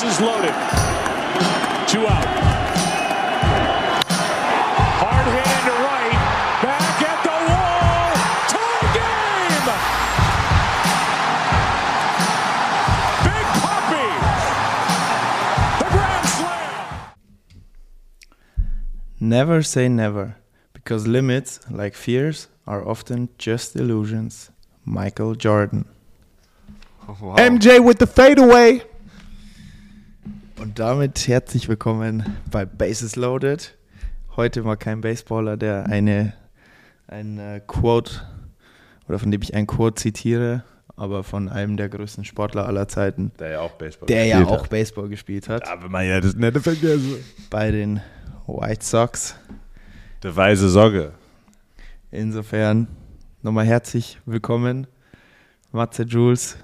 Bases loaded. Two out. Hard hit into right. Back at the wall. Tie game. Big Puppy. The Grand Slam. Never say never, because limits, like fears, are often just illusions. Michael Jordan. MJ with the fadeaway. Und damit herzlich willkommen bei Bases Loaded. Heute mal kein Baseballer, der eine ein äh, Quote oder von dem ich ein Quote zitiere, aber von einem der größten Sportler aller Zeiten, Der ja auch Baseball der ja gespielt auch Baseball gespielt hat, hat. Aber man ja das nette vergessen. bei den White Sox. Der weise Sogge. Insofern nochmal herzlich willkommen, Matze Jules.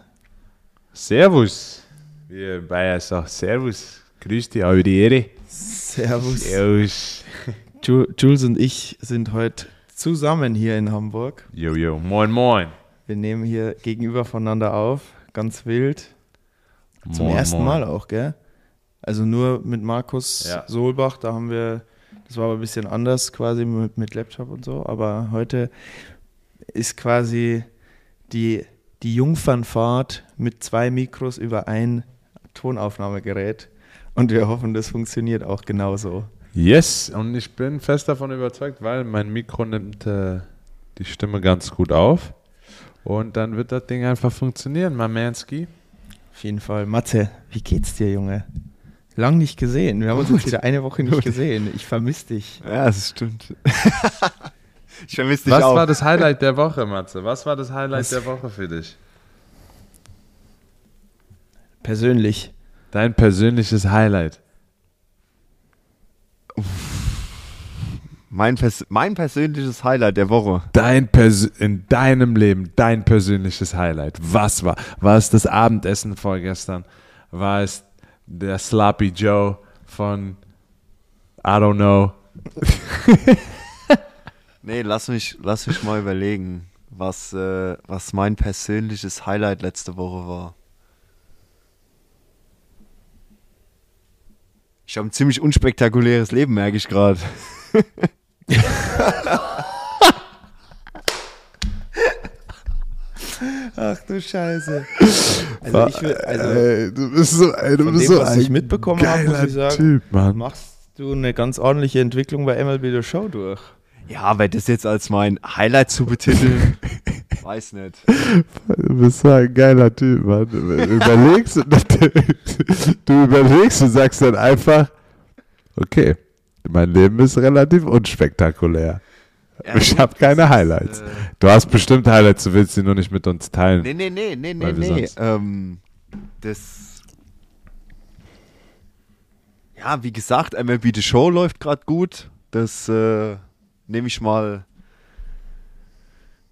Servus. Wie in Bayern sagt, Servus. Grüß dich, die Ehre. Servus. Servus. Ju- Jules und ich sind heute zusammen hier in Hamburg. Jo, jo, moin, moin. Wir nehmen hier gegenüber voneinander auf, ganz wild. Zum moin, ersten moin. Mal auch, gell? Also nur mit Markus Ja. Solbach, da haben wir, das war aber ein bisschen anders quasi mit, mit Laptop und so, aber heute ist quasi die, die Jungfernfahrt mit zwei Mikros über ein Tonaufnahmegerät und wir hoffen, das funktioniert auch genauso. Yes, und ich bin fest davon überzeugt, weil mein Mikro nimmt äh, die Stimme ganz gut auf. Und dann wird das Ding einfach funktionieren, Mamanski. Auf jeden Fall. Matze, wie geht's dir, Junge? Lang nicht gesehen. Wir haben uns jetzt wieder eine Woche nicht gesehen. Ich vermisse dich. Ja, das stimmt. ich vermisse dich Was auch. war das Highlight der Woche, Matze? Was war das Highlight Was- der Woche für dich? Persönlich. Dein persönliches Highlight. mein, pers mein persönliches Highlight der Woche. Dein Pers in deinem Leben, dein persönliches Highlight. Was war? War es das Abendessen vorgestern? War es der Sloppy Joe von I don't know? Nee, lass mich, lass mich mal überlegen, was, äh, was mein persönliches Highlight letzte Woche war. Ich habe ein ziemlich unspektakuläres Leben, merke ich gerade. Ach du Scheiße. Also, ich will, also Ey, du bist so, ey, du von bist dem, so was ein ich mitbekommen habe, muss ich sagen, Typ, Mann. machst du eine ganz ordentliche Entwicklung bei MLB The Show durch. Ja, aber das jetzt als mein Highlight zu betiteln, weiß nicht. Du bist so ein geiler Typ, Mann. Du überlegst, du überlegst und sagst dann einfach, okay, mein Leben ist relativ unspektakulär. Ja, ich habe keine das ist, Highlights. äh, Du hast bestimmt Highlights, du willst sie nur nicht mit uns teilen. Nee, nee, nee, nee, nee, nee. Ähm, das. Ja, wie gesagt, MLB The Show läuft gerade gut. Das äh, nehme ich mal,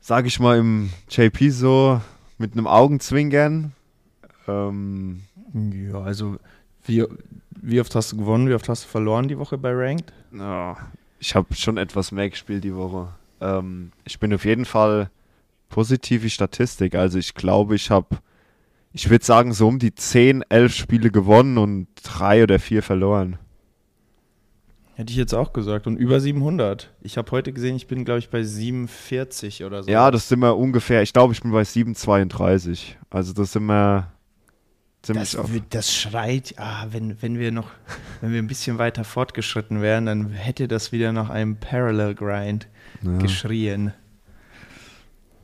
sage ich mal im JP so, mit einem Augenzwinkern. Ähm, Ja, also wie, wie oft hast du gewonnen, wie oft hast du verloren die Woche bei Ranked? ja, ich habe schon etwas mehr gespielt die Woche. Ähm, ich bin auf jeden Fall positive Statistik. Also ich glaube, ich habe, ich würde sagen, so um die 10, 11 Spiele gewonnen und drei oder vier verloren. Hätte ich jetzt auch gesagt. Und über 700. Ich habe heute gesehen, ich bin, glaube ich, bei 47 oder so. Ja, das sind wir ungefähr, ich glaube, ich bin bei 7,32. Also das sind wir ziemlich das, auf. das schreit, ah, wenn, wenn wir noch, wenn wir ein bisschen weiter fortgeschritten wären, dann hätte das wieder nach einem Parallel Grind Ja, geschrien.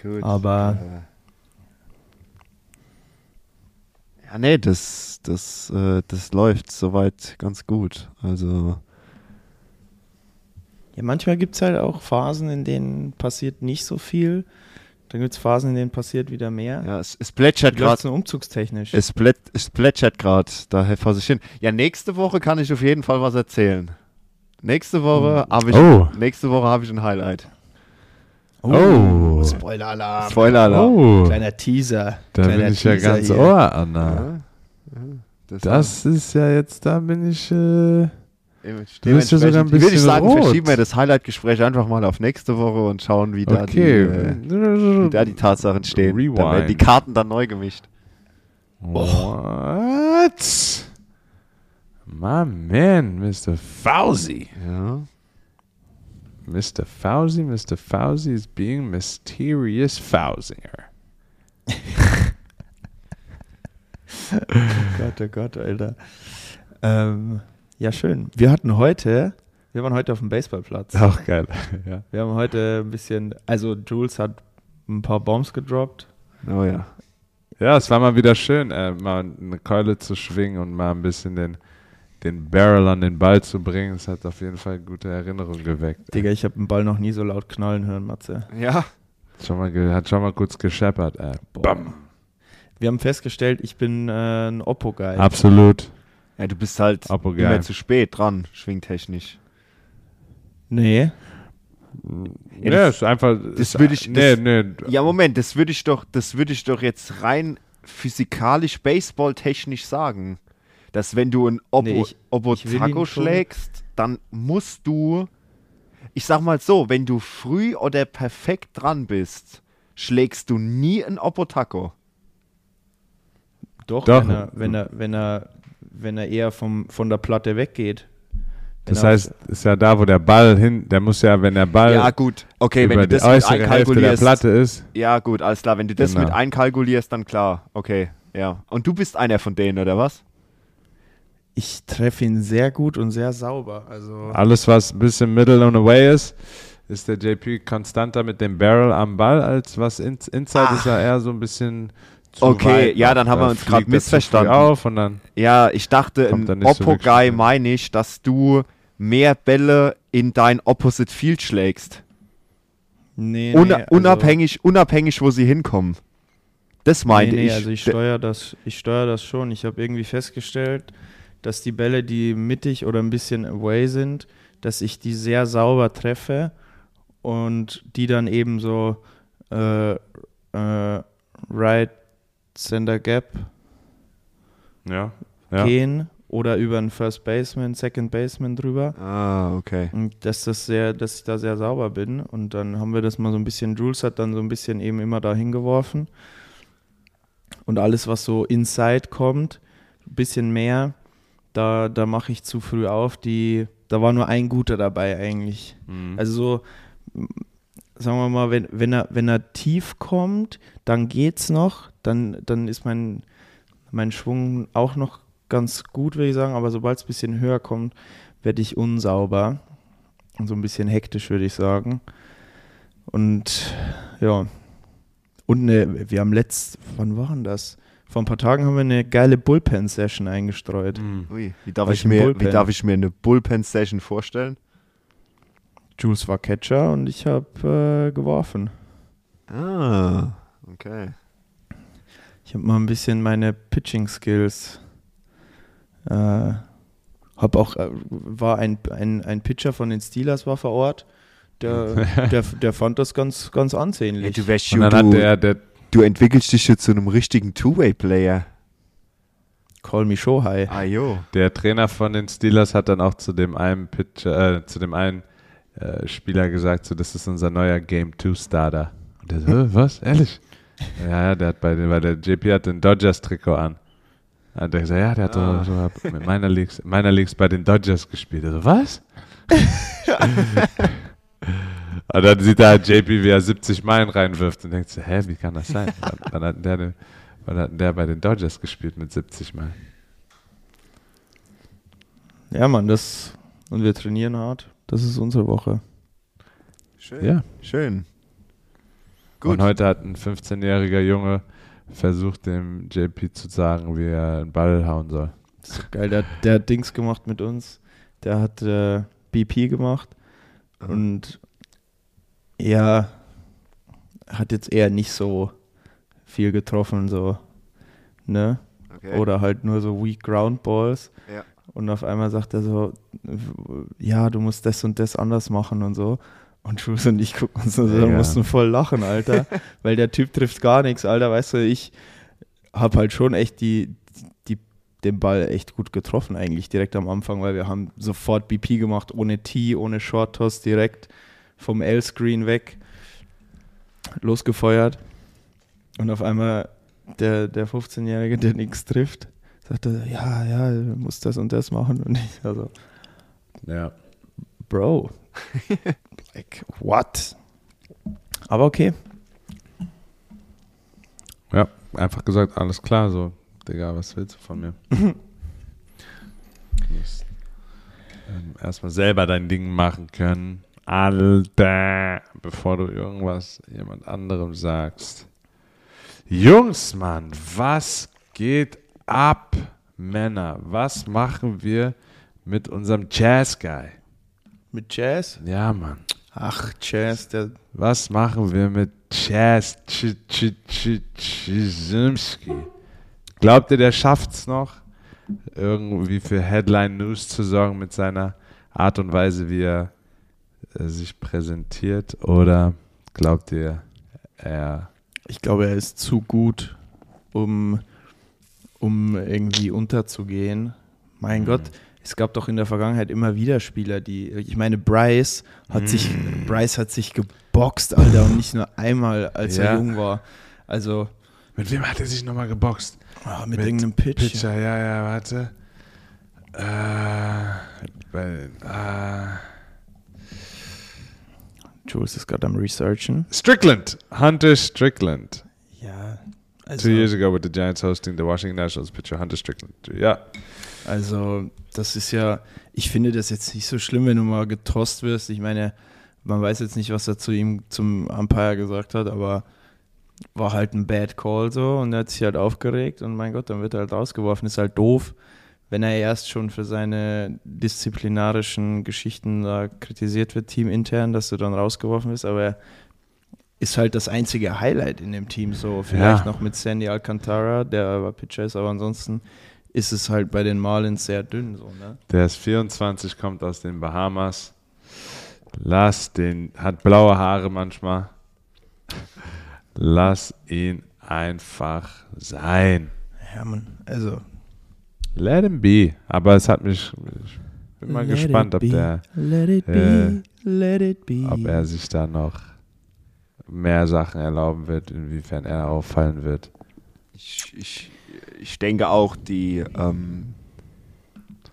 gut. aber- Äh, ja, nee, das, das, äh, das läuft soweit ganz gut. Also, Ja, manchmal gibt es halt auch Phasen, in denen passiert nicht so viel. Dann gibt es Phasen, in denen passiert wieder mehr. ja, es, es plätschert gerade. es umzugstechnisch? Es, plät, es plätschert gerade daher vor sich hin. Ja, nächste Woche kann ich auf jeden Fall was erzählen. Nächste Woche habe ich, Oh. nächste Woche habe ich ein Highlight. Oh. Spoiler-Alarm. Spoiler-Alarm. Oh, Kleiner Teaser. da kleiner bin ich ja Teaser ganz hier. Ohr, Anna. Ja, ja, das Das ist ja jetzt, da bin ich. Äh, Du bist ja sogar ein würde ich bisschen sagen, rot. verschieben wir das Highlight-Gespräch einfach mal auf nächste Woche und schauen, wie da, die, äh, wie da die Tatsachen stehen. Da werden Rewind. die Karten dann neu gemischt. What? My man, Mr. Fauzi. Ja. Mr. Fauzi, Mr. Fauzi is being mysterious Fauzier. Gott, oh Gott, Alter. Ähm, ja, schön. Wir hatten heute, wir waren heute auf dem Baseballplatz. Auch geil. ja. Wir haben heute ein bisschen, also Jules hat ein paar Bombs gedroppt. Oh ja. ja, es war mal wieder schön, äh, mal eine Keule zu schwingen und mal ein bisschen den, den Barrel an den Ball zu bringen. Es hat auf jeden Fall gute Erinnerungen geweckt. Digga, ich habe den Ball noch nie so laut knallen hören, Matze. Ja. Schon mal ge- hat schon mal kurz gescheppert. Äh. Bam. Wir haben festgestellt, ich bin äh, ein Oppo-Guy. Absolut. Ja, du bist halt immer geil. zu spät dran, schwingtechnisch. Nee. Ja, Ja, das- ist einfach. das ist, würde ich- Nee, das- nee. Ja, Moment, das würde ich doch, das würde ich doch jetzt rein physikalisch, baseballtechnisch sagen. Dass wenn du ein Oppo, Nee, ich- Oppo ich schlägst, dann musst du, ich sag mal so, wenn du früh oder perfekt dran bist, schlägst du nie ein Oppo Taco. Doch, Doch. Wenn, er, wenn, er, wenn, er, wenn er eher vom, von der Platte weggeht. Das heißt, ist ja da, wo der Ball hin, der muss ja, wenn der Ball Ja, gut. Okay, wenn du das die mit äußere Hälfte der einkalkulierst. Platte ist, Ja, gut, alles klar. Wenn du das Genau. mit einkalkulierst, dann klar. Okay, ja. Und du bist einer von denen, oder was? ich treffe ihn sehr gut und sehr sauber. Also alles, was ein bisschen middle on the way ist, ist der JP konstanter mit dem Barrel am Ball, als was in, inside Ah. ist er eher so ein bisschen Okay, weit ja, dann haben Da wir uns er früh missverstanden. auf und dann Ja, ich dachte, so wirklich Oppo-Guy rein. meine ich, dass du mehr Bälle in dein Opposite Field schlägst. nee, Un nee, also, unabhängig, unabhängig, wo sie hinkommen. Das meinte nee, nee, ich. Also ich steuere das, ich steuere das schon. Ich habe irgendwie festgestellt, dass die Bälle, die mittig oder ein bisschen away sind, dass ich die sehr sauber treffe und die dann eben so äh, äh, right center gap ja, ja. gehen oder über einen First Baseman, Second Baseman drüber. ah, okay. Und dass das sehr, dass ich da sehr sauber bin. Und dann haben wir das mal so ein bisschen, Jules hat dann so ein bisschen eben immer da hingeworfen. Und alles, was so inside kommt, ein bisschen mehr, da, da mache ich zu früh auf. Die, da war nur ein guter dabei eigentlich. Mhm. Also so, sagen wir mal, wenn, wenn, er, wenn er tief kommt, dann geht's noch. Dann, dann ist mein, mein Schwung auch noch ganz gut, würde ich sagen. Aber sobald es ein bisschen höher kommt, werde ich unsauber. Und so ein bisschen hektisch, würde ich sagen. Und ja. Und ne, wir haben letzt, wann war denn das? Vor ein paar Tagen haben wir eine geile Bullpen-Session eingestreut. Mhm. Ui, wie darf, War ich mir, wie Bullpen? darf ich mir eine Bullpen-Session vorstellen? Jules war Catcher und ich habe äh, geworfen. Ah, okay. Ich habe mal ein bisschen meine Pitching-Skills. Äh, hab auch, äh, war ein, ein, ein Pitcher von den Steelers war vor Ort. Der, der, der fand das ganz, ganz ansehnlich. du, wärst, du, der, der du entwickelst dich jetzt zu einem richtigen Two-Way-Player. Call me Shohei. Ah, jo. Der Trainer von den Steelers hat dann auch zu dem einen Pitcher, äh, zu dem einen äh, Spieler gesagt, so das ist unser neuer Game 2 Starter. Und der so, "Hä, was? Ehrlich? Ja, ja, der hat bei den, weil der JP hat den Dodgers Trikot an. Hat der gesagt, ja, der hat Ah. so, so mit meiner Leagues, meiner Leagues bei den Dodgers gespielt. Er so, was? Und dann sieht er halt JP, wie er 70 Meilen reinwirft und denkt so, hä, wie kann das sein? Wann, wann hat der, denn- wann hat der bei den Dodgers gespielt mit 70 Meilen? Ja, Mann, das. Und wir trainieren hart. Das ist unsere Woche. Schön. Ja. Schön. Gut. Und heute hat ein 15-jähriger Junge versucht, dem JP zu sagen, wie er einen Ball hauen soll. So geil. Der, der hat Dings gemacht mit uns. Der hat äh, BP gemacht. Und er hat jetzt eher nicht so viel getroffen, so. Ne? okay. Oder halt nur so weak ground balls. Ja. Und auf einmal sagt er so, ja, du musst das und das anders machen und so. Und Jules und ich gucken uns so, Ja. mussten voll lachen, Alter. weil der Typ trifft gar nichts, Alter. Weißt du, ich habe halt schon echt die, die, den Ball echt gut getroffen eigentlich direkt am Anfang, weil wir haben sofort BP gemacht, ohne Tee, ohne Short Toss, direkt vom L-Screen weg losgefeuert. Und auf einmal der, der 15-Jährige, der nichts trifft, sagte, ja, ja, du musst das und das machen. Und ich also, Ja. Bro, like, what? Aber okay. Ja, einfach gesagt, alles klar, so, Digga, was willst du von mir? du musst ähm, erstmal selber dein Ding machen können. Alter, bevor du irgendwas jemand anderem sagst. Jungs, Mann, was geht ab, Männer? Was machen wir mit unserem Jazz-Guy? Mit Jazz? Ja, Mann. Ach, Jazz, der Was machen wir mit Ch- Chizimski? Glaubt ihr, der schafft's noch, irgendwie für Headline News zu sorgen mit seiner Art und Weise, wie er äh, sich präsentiert? Oder glaubt ihr, er. Ich glaube, er ist zu gut, um, um irgendwie unterzugehen. Mein Gott, es gab doch in der Vergangenheit immer wieder Spieler, die. Ich meine, Bryce hat sich Bryce hat sich geboxt, Alter, und nicht nur einmal, als Ja. er jung war. Also Mit wem hat er sich nochmal geboxt? ah, mit, Mit irgendeinem Pitch. Pitcher, ja, ja, warte. Äh, bei, äh, Jules ist gerade am Researchen. Strickland. Hunter Strickland. Ja, Two also, years ago with the Giants hosting the Washington Nationals pitcher Hunter Strickland. Ja. also das ist ja, ich finde das jetzt nicht so schlimm, wenn du mal getost wirst. Ich meine, man weiß jetzt nicht, was er zu ihm zum Umpire gesagt hat, aber war halt ein Bad Call so und er hat sich halt aufgeregt und mein Gott, dann wird er halt rausgeworfen. Ist halt doof, wenn er erst schon für seine disziplinarischen Geschichten da kritisiert wird, teamintern, dass du dann rausgeworfen bist, aber er ist halt das einzige Highlight in dem Team so. Vielleicht Ja. noch mit Sandy Alcantara, der aber Pitcher ist, aber ansonsten ist es halt bei den Marlins sehr dünn so, ne? Der ist 24, kommt aus den Bahamas. Lass den, hat blaue Haare manchmal. Lass ihn einfach sein. Ja, man, also. Let him be. Aber es hat mich, ich bin mal let gespannt, ob der, Let it äh, be, let it be. ob er sich da noch mehr Sachen erlauben wird, inwiefern er auffallen wird. Ich, ich, ich denke auch, die, ähm,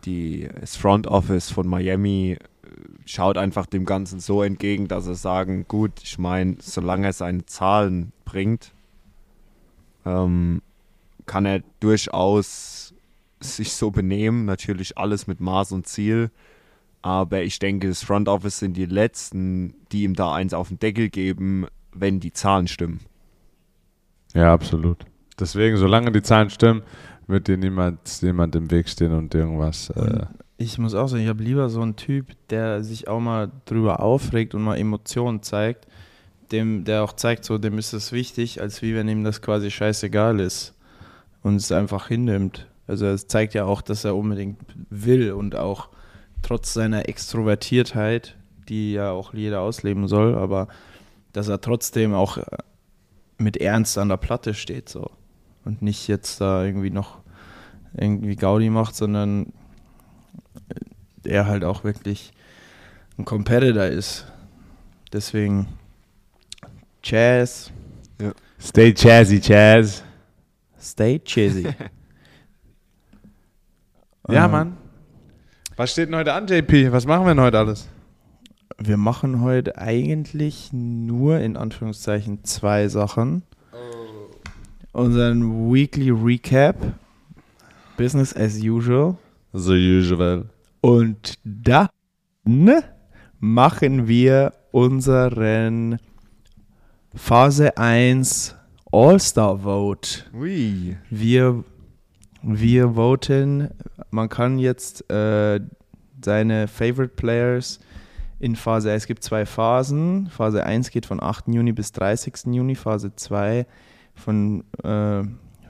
die, das Front Office von Miami äh, schaut einfach dem Ganzen so entgegen, dass sie sagen, gut, ich meine, solange er seine Zahlen bringt, ähm, kann er durchaus sich so benehmen. Natürlich alles mit Maß und Ziel. Aber ich denke, das Front Office sind die Letzten, die ihm da eins auf den Deckel geben, wenn die Zahlen stimmen. Ja, absolut. Deswegen, solange die Zahlen stimmen, wird dir niemand, jemand im Weg stehen und irgendwas. Äh, ich muss auch sagen, ich habe lieber so einen Typ, der sich auch mal drüber aufregt und mal Emotionen zeigt, dem, der auch zeigt, so dem ist es wichtig, als wie wenn ihm das quasi scheißegal ist und es einfach hinnimmt. Also es zeigt ja auch, dass er unbedingt will und auch trotz seiner Extrovertiertheit, die ja auch jeder ausleben soll, aber dass er trotzdem auch äh, mit Ernst an der Platte steht so und nicht jetzt da irgendwie noch irgendwie Gaudi macht, sondern er halt auch wirklich ein Competitor ist. Deswegen Jazz, Stay jazzy, Jazz. stay cheesy. Ja, Ähm, Mann. Was steht denn heute an, JP? Was machen wir denn heute alles? Wir machen heute eigentlich nur in Anführungszeichen zwei Sachen. Unseren Weekly Recap, Business as usual. The usual. Und dann machen wir unseren Phase 1 All-Star Vote. Ui. Wir, wir voten, man kann jetzt äh, seine Favorite Players in Phase, es gibt zwei Phasen. Phase 1 geht von 8. Juni bis 30. Juni, Phase 2 von äh,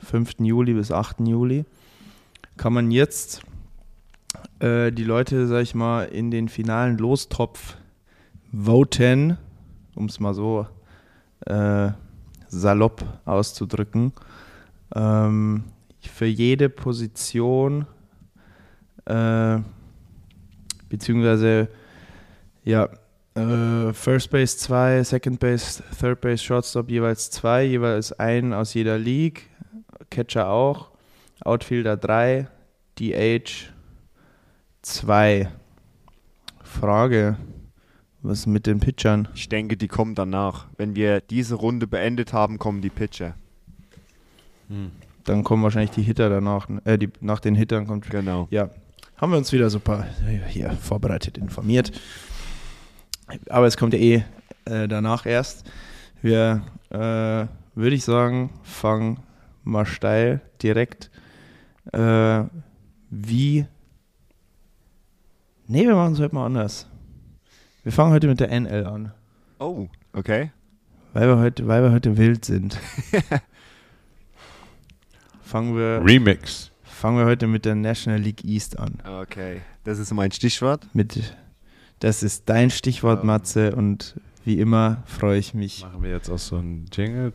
5. Juli bis 8. Juli. Kann man jetzt äh, die Leute, sag ich mal, in den finalen Lostopf voten, um es mal so äh, salopp auszudrücken. Ähm, für jede Position, äh, beziehungsweise ja, äh, First Base 2, Second Base, Third Base, Shortstop jeweils zwei, jeweils einen aus jeder League, Catcher auch. Outfielder 3, DH 2. Frage, was mit den Pitchern? Ich denke, die kommen danach. Wenn wir diese Runde beendet haben, kommen die Pitcher. Dann kommen wahrscheinlich die Hitter danach. Äh, die, nach den Hittern kommt. Genau. Ja, haben wir uns wieder super hier vorbereitet, informiert. Aber es kommt ja eh äh, danach erst. Wir, äh, würde ich sagen, fangen mal steil direkt. Äh, wie. Nee, wir machen es heute mal anders. Wir fangen heute mit der NL an, Oh, okay. weil wir heute, weil wir heute wild sind. fangen wir, Remix. fangen wir heute mit der National League East an. Okay. Das ist mein Stichwort. Mit, das ist dein Stichwort, Ja. Matze, und wie immer freue ich mich. Machen wir jetzt auch so einen Jingle.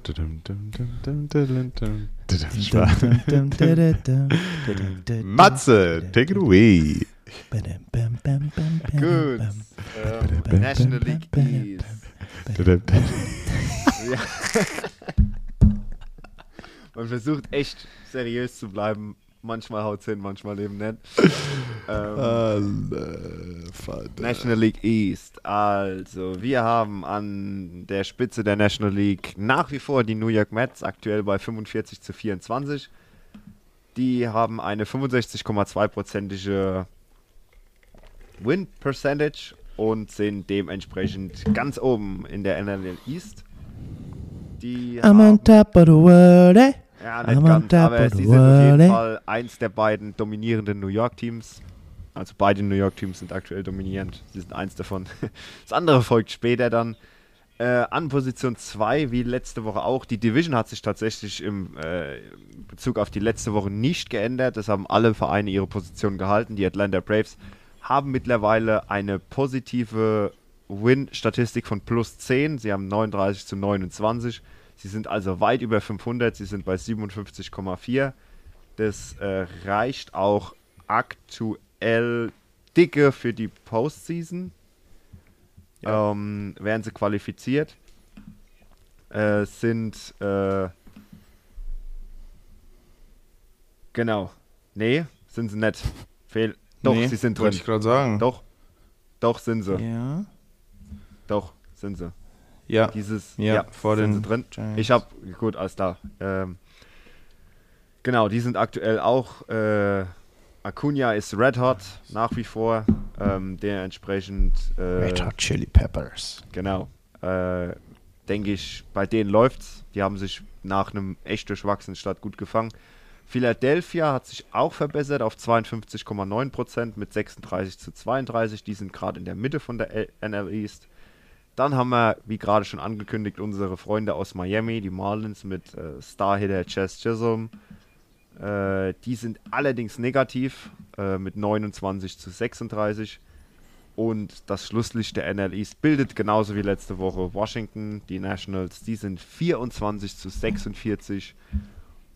Matze, take it away. Gut. Ähm, National League. Ja. Man versucht echt seriös zu bleiben. Manchmal haut hin, manchmal eben nicht. Ähm, National League East. Also, wir haben an der Spitze der National League nach wie vor die New York Mets, aktuell bei 45 zu 24. Die haben eine 65,2-prozentige Win Percentage und sind dementsprechend ganz oben in der NL East. Die I'm on top of the world, eh? Ja, nicht ganz, aber sie sind auf jeden eh? Fall eins der beiden dominierenden New York Teams. Also beide New York Teams sind aktuell dominierend. Sie sind eins davon. Das andere folgt später dann. Äh, an Position 2, wie letzte Woche auch. Die Division hat sich tatsächlich im äh, Bezug auf die letzte Woche nicht geändert. Das haben alle Vereine ihre Position gehalten. Die Atlanta Braves haben mittlerweile eine positive Win-Statistik von plus 10. Sie haben 39 zu 29. Sie sind also weit über 500. Sie sind bei 57,4. Das äh, reicht auch aktuell dicke für die Postseason. Ähm, werden sie qualifiziert. Äh, sind äh, genau. Nee, sind sie nicht. Fehl. Doch, Nee, sie sind drin. Wollte ich gerade sagen. Doch. Doch sind sie. Ja. Doch, sind sie. Ja. Dieses, Ja, vor sind den sie drin. Giants. Ich habe, gut, alles da. Ähm, genau, die sind aktuell auch, äh, Acuna ist Red Hot nach wie vor. Ähm, dementsprechend, äh, Red Hot Chili Peppers. genau, äh, denke ich, bei denen läuft's. Die haben sich nach einem echt durchwachsenen Start gut gefangen. Philadelphia hat sich auch verbessert auf 52,9% mit 36 zu 32. Die sind gerade in der Mitte von der NL East. Dann haben wir, wie gerade schon angekündigt, unsere Freunde aus Miami, die Marlins mit äh, Starhitter Chess Chisholm. Äh, die sind allerdings negativ äh, mit 29 zu 36. Und das Schlusslicht der NL East bildet genauso wie letzte Woche Washington, die Nationals. Die sind 24 zu 46.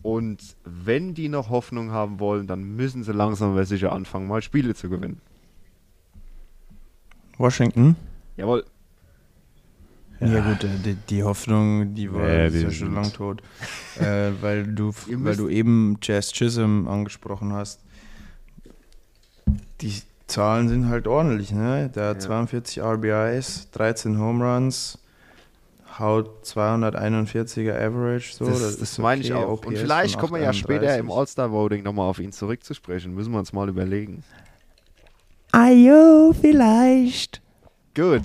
Und wenn die noch Hoffnung haben wollen, dann müssen sie langsam aber sicher anfangen, mal Spiele zu gewinnen. Washington? Jawohl. Ja, gut, äh, die, die Hoffnung, die war Ja, ist die ja schon lang tot. äh, weil, du, weil du eben Jazz Chisholm angesprochen hast. Die Zahlen sind halt ordentlich, ne? Der hat Ja. 42 RBIs, 13 Home Runs, haut 241er Average. So, das das, meine ich okay, auch. Und OPS vielleicht von kommen wir ja später 831. im All-Star-Voting nochmal auf ihn zurückzusprechen. Müssen wir uns mal überlegen. Ayo, vielleicht. Gut.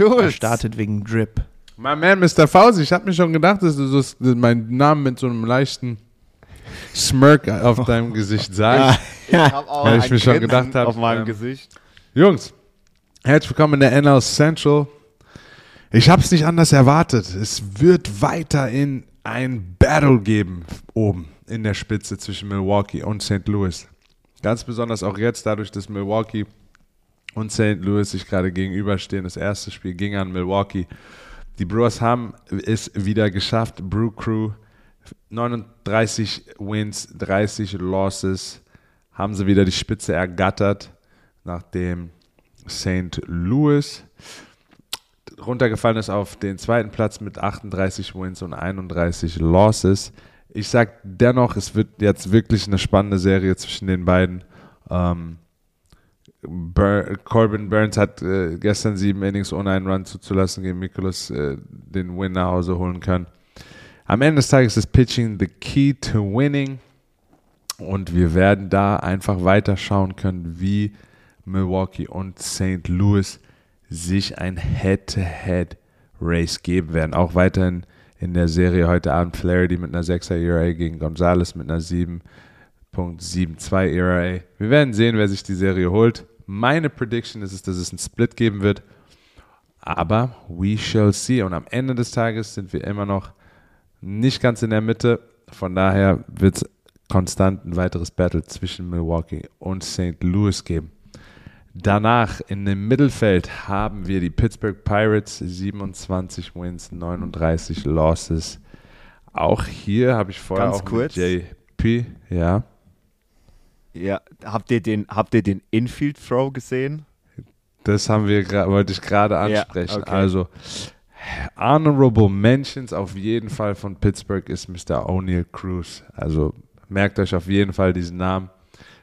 Er Tschüss. startet wegen Drip. My man, Mr. Fauzi, ich habe mir schon gedacht, dass du so meinen Namen mit so einem leichten Smirk auf deinem Gesicht sagst. Ich habe auch Weil ich ein mir schon gedacht hab, auf meinem ähm, Gesicht. Jungs, herzlich willkommen in der NL Central. Ich habe es nicht anders erwartet. Es wird weiterhin ein Battle geben oben in der Spitze zwischen Milwaukee und St. Louis. Ganz besonders auch jetzt, dadurch, dass Milwaukee und St. Louis sich gerade gegenüberstehen. Das erste Spiel ging an Milwaukee. Die Brewers haben es wieder geschafft. Brew Crew 39 Wins, 30 Losses. Haben sie wieder die Spitze ergattert, nachdem St. Louis runtergefallen ist auf den zweiten Platz mit 38 Wins und 31 Losses. Ich sag dennoch, es wird jetzt wirklich eine spannende Serie zwischen den beiden. Ähm, Bur Corbin Burns hat äh, gestern sieben Innings ohne einen Run zuzulassen gegen Mikolas äh, den Win nach Hause holen können. Am Ende des Tages ist Pitching the key to winning und wir werden da einfach weiter schauen können, wie Milwaukee und St. Louis sich ein Head-to-Head-Race geben werden. Auch weiterhin in der Serie heute Abend Flaherty mit einer 6er ERA gegen Gonzalez mit einer 7.72 ERA. Wir werden sehen, wer sich die Serie holt. Meine Prediction ist es, dass es einen Split geben wird. Aber we shall see. Und am Ende des Tages sind wir immer noch nicht ganz in der Mitte. Von daher wird es konstant ein weiteres Battle zwischen Milwaukee und St. Louis geben. Danach in dem Mittelfeld haben wir die Pittsburgh Pirates, 27 Wins, 39 Losses. Auch hier habe ich vorher Ganz auch kurz. JP, ja. Ja, habt ihr den, habt ihr den Infield Throw gesehen? Das haben wir, wollte ich gerade Ja, ansprechen. okay. Also, Honorable Mentions auf jeden Fall von Pittsburgh ist Mr. O'Neill Cruz. Also, merkt euch auf jeden Fall diesen Namen.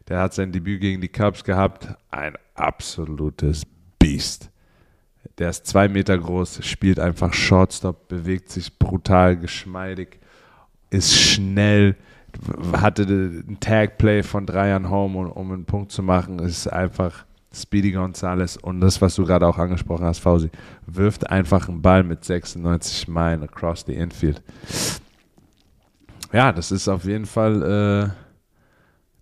Der hat sein Debüt gegen die Cubs gehabt. Ein absolutes Biest. Der ist zwei Meter groß, spielt einfach Shortstop, bewegt sich brutal geschmeidig, ist schnell, hatte ein Tag-Play von drei Jahren Home, um, um einen Punkt zu machen, ist einfach Speedy Gonzalez und das, was du gerade auch angesprochen hast, Fausi, wirft einfach einen Ball mit 96 Meilen across the infield. Ja, das ist auf jeden Fall, äh,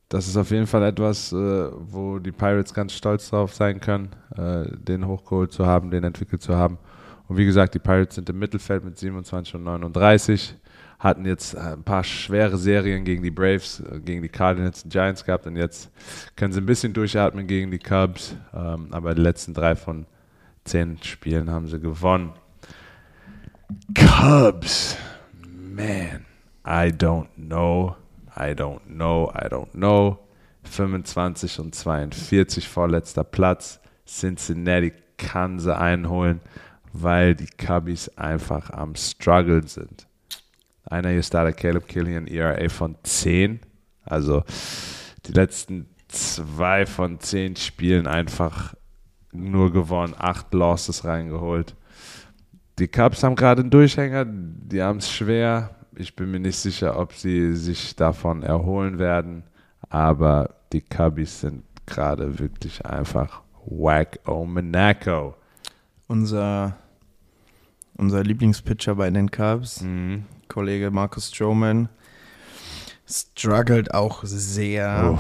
das ist auf jeden Fall etwas, äh, wo die Pirates ganz stolz drauf sein können, äh, den hochgeholt zu haben, den entwickelt zu haben. Und wie gesagt, die Pirates sind im Mittelfeld mit 27 und 39, hatten jetzt äh, ein paar schwere Serien gegen die Braves, äh, gegen die Cardinals und Giants gehabt und jetzt können sie ein bisschen durchatmen gegen die Cubs, ähm, aber die letzten drei von zehn Spielen haben sie gewonnen. Cubs, man, I don't know, I don't know, I don't know. 25 und 42 vorletzter Platz. Cincinnati kann sie einholen, weil die Cubbies einfach am Struggle sind. Einer hier Starter Caleb Killian, ERA von 10. Also die letzten zwei von zehn Spielen einfach nur gewonnen, acht Losses reingeholt. Die Cubs haben gerade einen Durchhänger, die haben es schwer. Ich bin mir nicht sicher, ob sie sich davon erholen werden, aber die Cubbies sind gerade wirklich einfach whack oh Monaco. Unser, unser Lieblingspitcher bei den Cubs, Mhm. Kollege Marcus Stroman, struggelt auch sehr.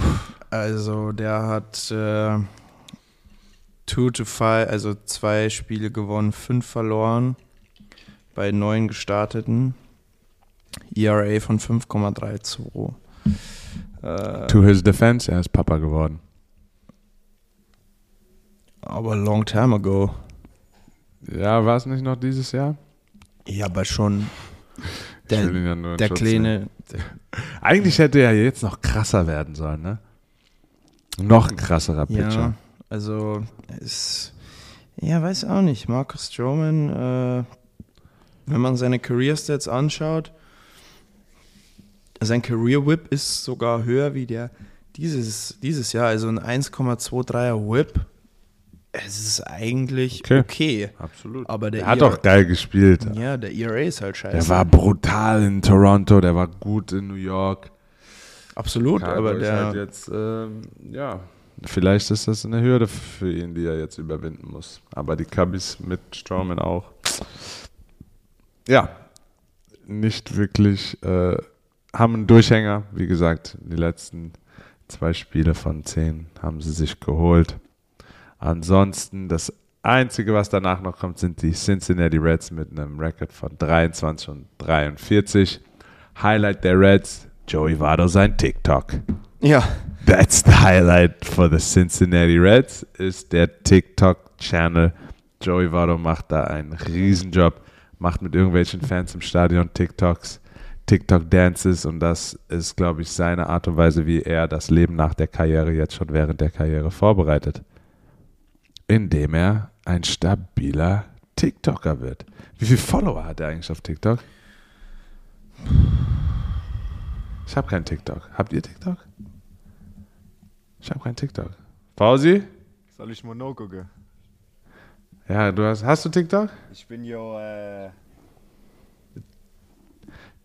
Also der hat äh, two to five, also zwei Spiele gewonnen, fünf verloren bei neun gestarteten. ERA von 5,32. Äh, To his defense, er ist Papa geworden. aber long time ago. Ja, war es nicht noch dieses Jahr? Ja, aber schon der, ja der kleine, Eigentlich hätte er jetzt noch krasser werden sollen, ne? Noch ein krasserer Pitcher. Ja, also ist, ja, weiß auch nicht. Marcus Stroman, äh, wenn man seine Career Stats anschaut, sein Career Whip ist sogar höher wie der dieses, dieses Jahr, also ein 1,23er Whip. Es ist eigentlich Okay. okay. Absolut. Aber der Er hat ERA doch geil gespielt. Ja, der ERA ist halt scheiße. Der war brutal in Toronto, der war gut in New York. Absolut, Chicago aber der, halt jetzt, ähm, ja, vielleicht ist das eine Hürde für ihn, die er jetzt überwinden muss. Aber die Cubbies mit Strowman auch. Ja, nicht wirklich, äh, haben einen Durchhänger. Wie gesagt, die letzten zwei Spiele von zehn haben sie sich geholt. Ansonsten, das Einzige, was danach noch kommt, sind die Cincinnati Reds mit einem Rekord von 23 und 43. Highlight der Reds, Joey Votto sein TikTok. ja, That's the highlight for the Cincinnati Reds, ist der TikTok-Channel. Joey Votto macht da einen Riesenjob, macht mit irgendwelchen Fans im Stadion TikToks, TikTok-Dances und das ist, glaube ich, seine Art und Weise, wie er das Leben nach der Karriere jetzt schon während der Karriere vorbereitet. Indem er ein stabiler TikToker wird. Wie viele Follower hat er eigentlich auf TikTok? Ich habe kein TikTok. Habt ihr TikTok? Ich habe kein TikTok. Fausi? Soll ich noch gucken? Ja, du hast. Hast du TikTok? Ich bin ja, äh,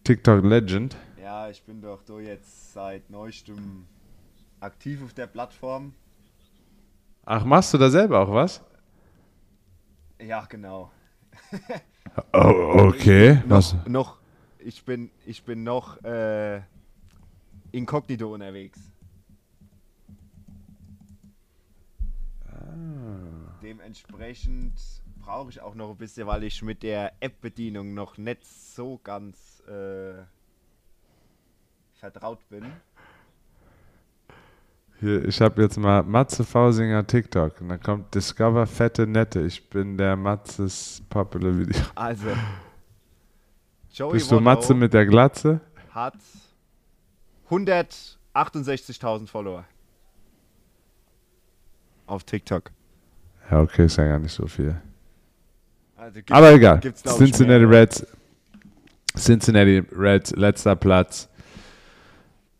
TikTok Legend. ja, ich bin doch da jetzt seit neuestem aktiv auf der Plattform. Ach, machst du da selber auch was? Ja, genau. Oh, okay. Was? Noch, noch ich bin, ich bin noch äh, inkognito unterwegs. Dementsprechend brauche ich auch noch ein bisschen, weil ich mit der App-Bedienung noch nicht so ganz äh, vertraut bin. Hier, ich habe jetzt mal Matze Fausinger TikTok. Und dann kommt Discover Fette Nette. Ich bin der Matzes Popular Video. Also, Joey Bist du Matze mit der Glatze? hat 168.000 Follower. Auf TikTok. Ja, okay, ist ja gar nicht so viel. Also Aber egal. Cincinnati. Reds. Cincinnati Reds, letzter Platz.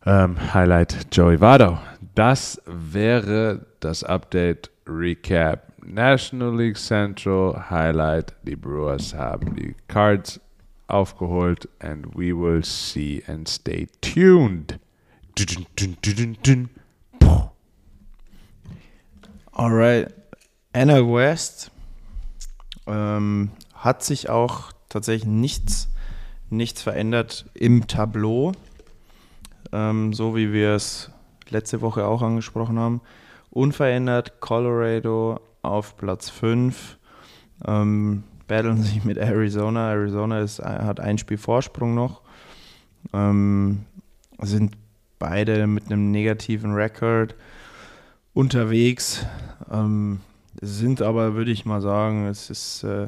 Ähm, Highlight Joey Vado. Das wäre das Update Recap. National League Central Highlight. Die Brewers haben die Cards aufgeholt and we will see and stay tuned. Alright. Anna West ähm, hat sich auch tatsächlich nichts, nichts verändert im Tableau. Ähm, so wie wir es letzte Woche auch angesprochen haben. Unverändert Colorado auf Platz 5. Ähm, battlen sich mit Arizona. Arizona ist, hat ein Spiel Vorsprung noch. Ähm, sind beide mit einem negativen Rekord unterwegs. Ähm, sind aber, würde ich mal sagen, es ist äh,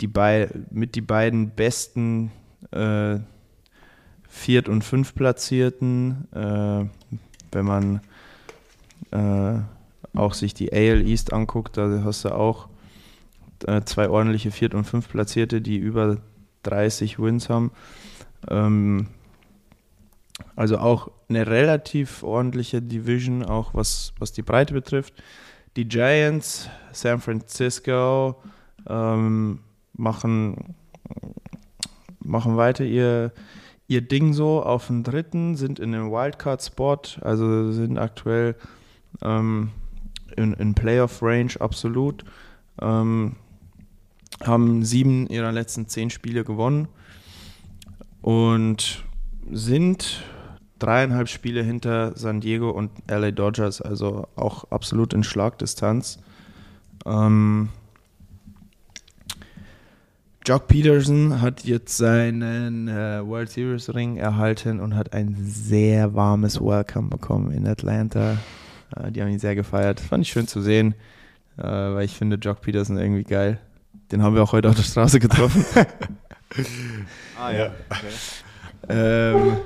die bei, mit die beiden besten äh, Viert- und Fünftplatzierten, äh, wenn man äh, auch sich die AL East anguckt, da hast du auch äh, zwei ordentliche Viert- und Fünftplatzierte, die über 30 Wins haben. Ähm, also auch eine relativ ordentliche Division, auch was, was die Breite betrifft. Die Giants, San Francisco ähm, machen, machen weiter ihr, ihr Ding so auf den dritten, sind in einem Wildcard-Spot, also sind aktuell ähm, in, in Playoff-Range absolut. Ähm, haben sieben ihrer letzten zehn Spiele gewonnen und sind dreieinhalb Spiele hinter San Diego und LA Dodgers, also auch absolut in Schlagdistanz. Ähm, Jock Peterson hat jetzt seinen äh, World Series Ring erhalten und hat ein sehr warmes Welcome bekommen in Atlanta. Äh, die haben ihn sehr gefeiert. Fand ich schön zu sehen, äh, weil ich finde Jock Peterson irgendwie geil. Den haben wir auch heute auf der Straße getroffen. Ah ja. Okay. Ähm,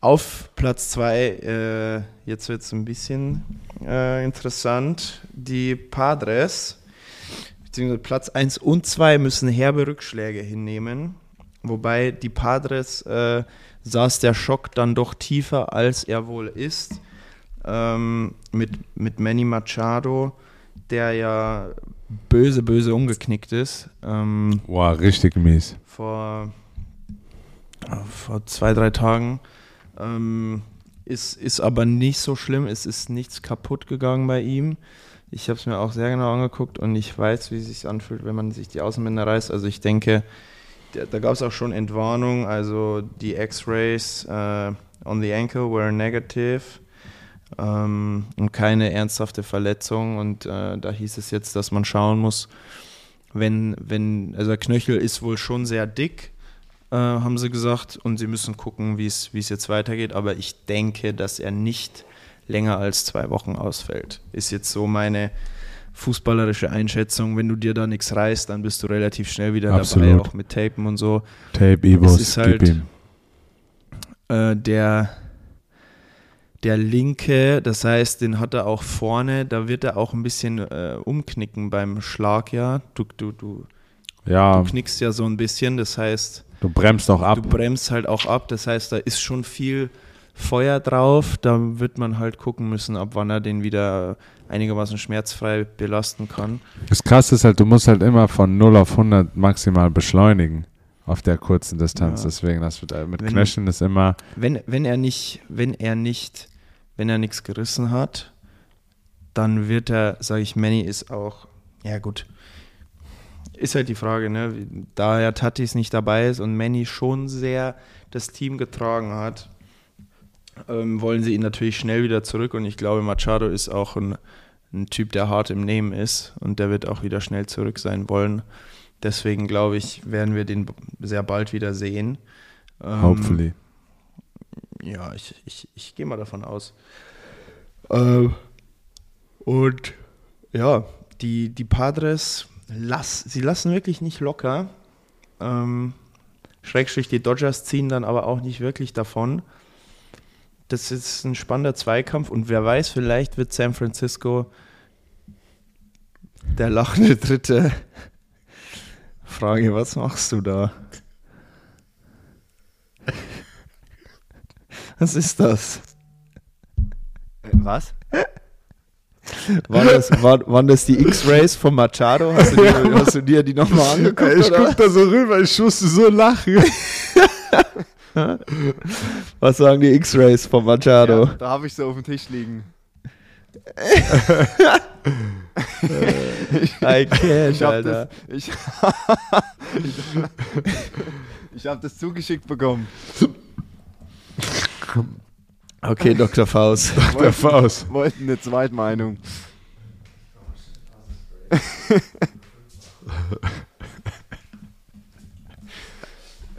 auf Platz 2, äh, jetzt wird es ein bisschen äh, interessant. Die Padres, beziehungsweise Platz 1 und 2 müssen herbe Rückschläge hinnehmen. Wobei die Padres äh, saß der Schock dann doch tiefer, als er wohl ist. Ähm, mit, mit Manny Machado, der ja böse, böse umgeknickt ist. Ähm, Wow, richtig mies. vor, vor zwei, drei Tagen. Ähm, ist, ist aber nicht so schlimm. Es ist nichts kaputt gegangen bei ihm. Ich habe es mir auch sehr genau angeguckt und ich weiß, wie es sich anfühlt, wenn man sich die Außenbänder reißt. Also ich denke, da, gab es auch schon Entwarnung. Also die X-Rays äh, on the ankle were negative ähm, und keine ernsthafte Verletzung. Und äh, da hieß es jetzt, dass man schauen muss, wenn, wenn, also der Knöchel ist wohl schon sehr dick, äh, haben sie gesagt, und sie müssen gucken, wie es jetzt weitergeht. Aber ich denke, dass er nicht länger als zwei Wochen ausfällt. Ist jetzt so meine fußballerische Einschätzung. Wenn du dir da nichts reißt, dann bist du relativ schnell wieder dabei, Absolut. auch mit Tapen und so. Tape, Evos, ist halt-. Äh, der, der linke, das heißt, den hat er auch vorne, da wird er auch ein bisschen äh, umknicken beim Schlag, ja. Du, du, du, Ja, du knickst ja so ein bisschen, das heißt, du bremst auch ab. du bremst halt auch ab, das heißt, da ist schon viel Feuer drauf. Da wird man halt gucken müssen, ab wann er den wieder einigermaßen schmerzfrei belasten kann. Das Krasse ist halt, du musst halt immer von 0 auf 100 maximal beschleunigen auf der kurzen Distanz. Ja. Deswegen, das wird äh, mit Wenn- Knöcheln ist immer. Wenn, wenn er nicht, wenn er nicht, wenn er nichts gerissen hat, dann wird er, sage ich, Manny ist auch, ja gut, ist halt die Frage, ne? Da ja Tatis nicht dabei ist und Manny schon sehr das Team getragen hat, ähm, wollen sie ihn natürlich schnell wieder zurück und ich glaube, Machado ist auch ein, ein Typ, der hart im Nehmen ist und der wird auch wieder schnell zurück sein wollen. Deswegen glaube ich, werden wir den sehr bald wieder sehen. Ähm, Hopefully. ja, ich, ich, ich gehe mal davon aus. Ähm, und ja, die, die Padres, lass, sie lassen wirklich nicht locker. Ähm, Schrägstrich, die Dodgers ziehen dann aber auch nicht wirklich davon. Das ist ein spannender Zweikampf und wer weiß, vielleicht wird San Francisco der lachende Dritte. Frage, was machst du da? Was ist das? Was? Waren das, war, waren das die X-Rays von Machado? Hast du dir, hast du dir die nochmal angeguckt? ich oder? guck da so rüber, ich musste so lachen. Was sagen die X-Rays von Machado? Ja, da habe ich sie auf dem Tisch liegen. I can't, Ich habe Alter. das, ich, ich hab das zugeschickt bekommen. Okay, Dr. Faust. Der Faust. Wollten eine Zweitmeinung.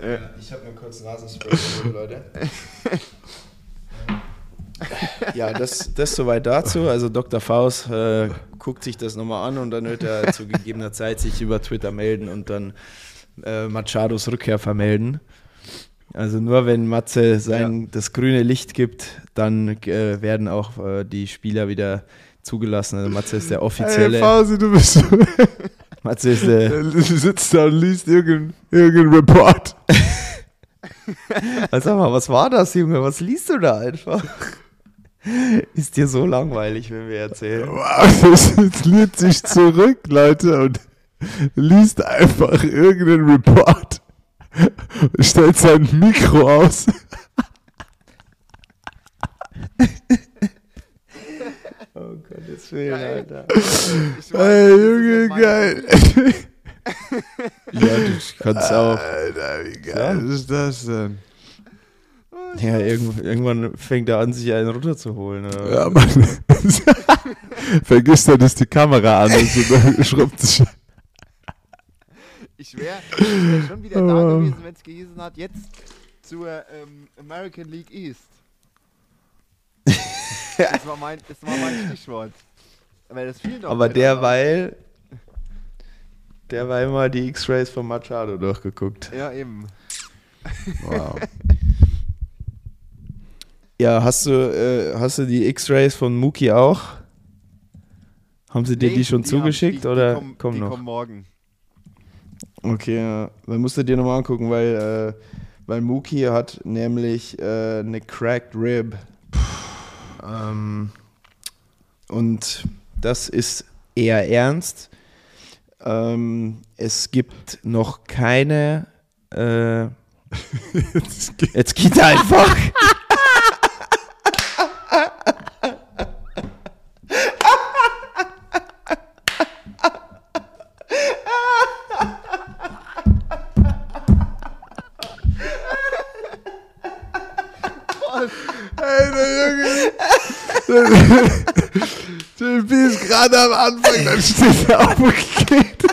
Äh, Ich habe mir kurz Nasenspray Leute. Ja, das, das soweit dazu. Also Dr. Faust äh, guckt sich das nochmal an und dann wird er zu gegebener Zeit sich über Twitter melden und dann äh, Machados Rückkehr vermelden. Also nur wenn Matze sein das grüne Licht gibt, dann äh, werden auch äh, die Spieler wieder zugelassen. Also Matze ist der Hey, offizielle. Fausi, du bist. Matze ist du sitzt da und liest irgendeinen irgendein Report. Sag mal, was war das, Junge? Was liest du da einfach? Ist dir so langweilig, wenn wir erzählen. Wow, das, lehnt sich zurück, Leute, und liest einfach irgendeinen Report. Stellt sein Mikro aus. Gottes Willen, Alter. Ey, Junge, geil. Ja, du kannst auch. Alter, wie geil ist das denn? Ja, irgend, irgendwann fängt er an, sich einen runterzuholen. Oder? Ja, Mann. Vergisst er, dass die Kamera an ist und dann schrubbt sich. Ich wäre wär schon wieder da Oh. gewesen, wenn es gehießen hat, jetzt zur ähm, American League East. Das war mein, das war mein Stichwort. Aber das fiel doch Aber derweil, derweil mal die X-Rays von Machado durchgeguckt. Ja, eben. Wow. Ja, hast du, äh, hast du die X-Rays von Mookie auch? Haben sie dir Nee, die schon haben- zugeschickt die, oder die kommen, kommen die noch? kommen morgen. Okay, ja. dann musst du dir nochmal angucken, weil, äh, weil Mookie hat nämlich äh, eine Cracked Rib. Ähm, und das ist eher ernst. Ähm, es gibt noch keine. Äh, jetzt geht er einfach. Anfang, dann steht er auf und geht.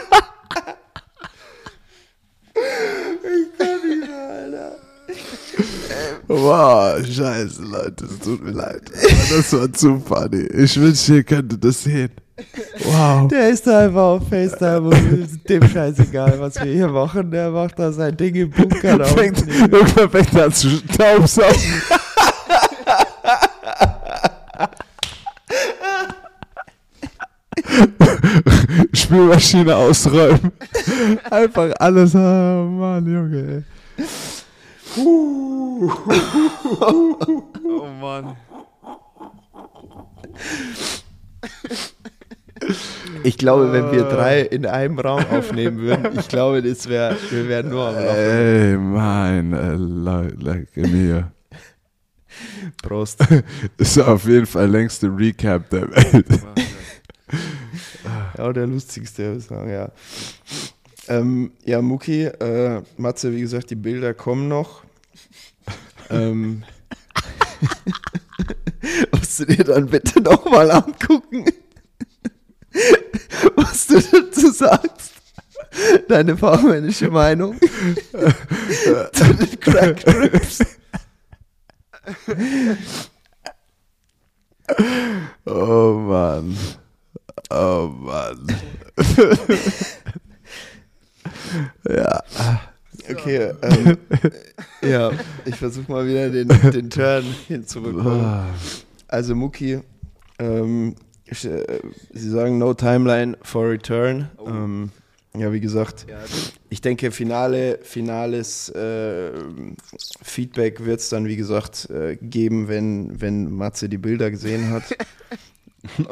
Wow, scheiße, Leute, es tut mir leid. Das war zu funny. Ich wünschte, ihr könntet das sehen. Wow. Der ist da einfach auf FaceTime und ist dem scheißegal, was wir hier machen. Der macht da sein Ding im Bunker Fängt, irgendwann fängt er an zu staubsaugen. Spülmaschine ausräumen. Einfach alles, oh Mann, Junge. Ey. oh Mann. Ich glaube, wenn wir drei in einem Raum aufnehmen würden, ich glaube, das wäre, wir wären nur am Lachen. Ey, meine Leute, mir. Prost. Das ist auf jeden Fall längste Recap der Welt. Ja, der lustigste, würde ich sagen, ja. Ähm, ja, Muki, äh, Matze, wie gesagt, die Bilder kommen noch. ähm, musst du dir dann bitte nochmal angucken, was du dazu sagst. Deine fachmännische Meinung zu den Crack Trips. Oh Mann. Oh Mann. ja. Okay, ähm, ja, ich versuche mal wieder den, den Turn hinzubekommen. Also Muki, ähm, ich, äh, Sie sagen No Timeline for Return. Ähm, ja, wie gesagt, ich denke, finale, finales äh, Feedback wird es dann, wie gesagt, äh, geben, wenn, wenn Matze die Bilder gesehen hat.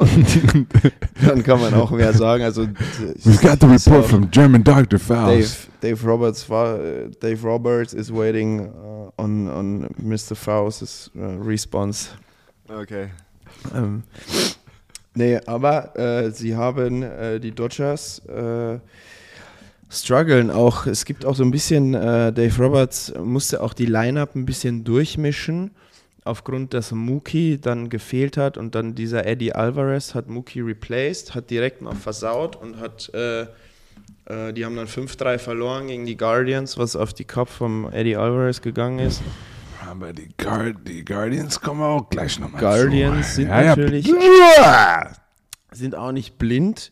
Dann kann man auch mehr sagen. Also, We've got the report from German Dr. Dave, Faust. Dave Roberts war, Dave Roberts is waiting uh, on, on Mr. Faust's uh, response. Okay. Ähm, nee, aber äh, sie haben äh, die Dodgers äh, strugglen auch. Es gibt auch so ein bisschen, äh, Dave Roberts musste auch die Lineup ein bisschen durchmischen, aufgrund, dass Mookie dann gefehlt hat und dann dieser Eddie Alvarez hat Mookie replaced, hat direkt mal versaut und hat, äh, äh, die haben dann 5-3 verloren gegen die Guardians, was auf die Cup vom Eddie Alvarez gegangen ist. Aber die, Guard, die Guardians kommen auch gleich nochmal Guardians sind ja, natürlich- Ja. sind auch nicht blind,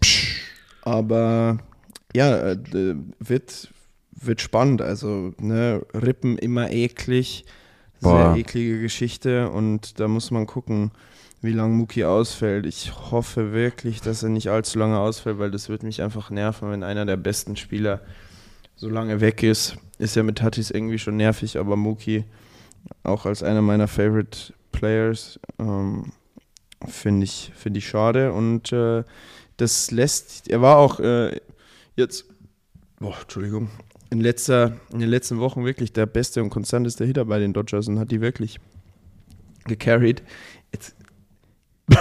aber ja, äh, wird, wird spannend. Also, ne, Rippen immer eklig, Boah. sehr eklige Geschichte und da muss man gucken, wie lange Muki ausfällt. Ich hoffe wirklich, dass er nicht allzu lange ausfällt, weil das wird mich einfach nerven, wenn einer der besten Spieler so lange weg ist. Ist ja mit Tatis irgendwie schon nervig, aber Muki auch als einer meiner Favorite Players ähm, finde ich, find ich schade und äh, das lässt, er war auch äh, jetzt, boah, Entschuldigung, in, letzter, in den letzten Wochen wirklich der beste und konstanteste Hitter bei den Dodgers und hat die wirklich gecarried. Jetzt.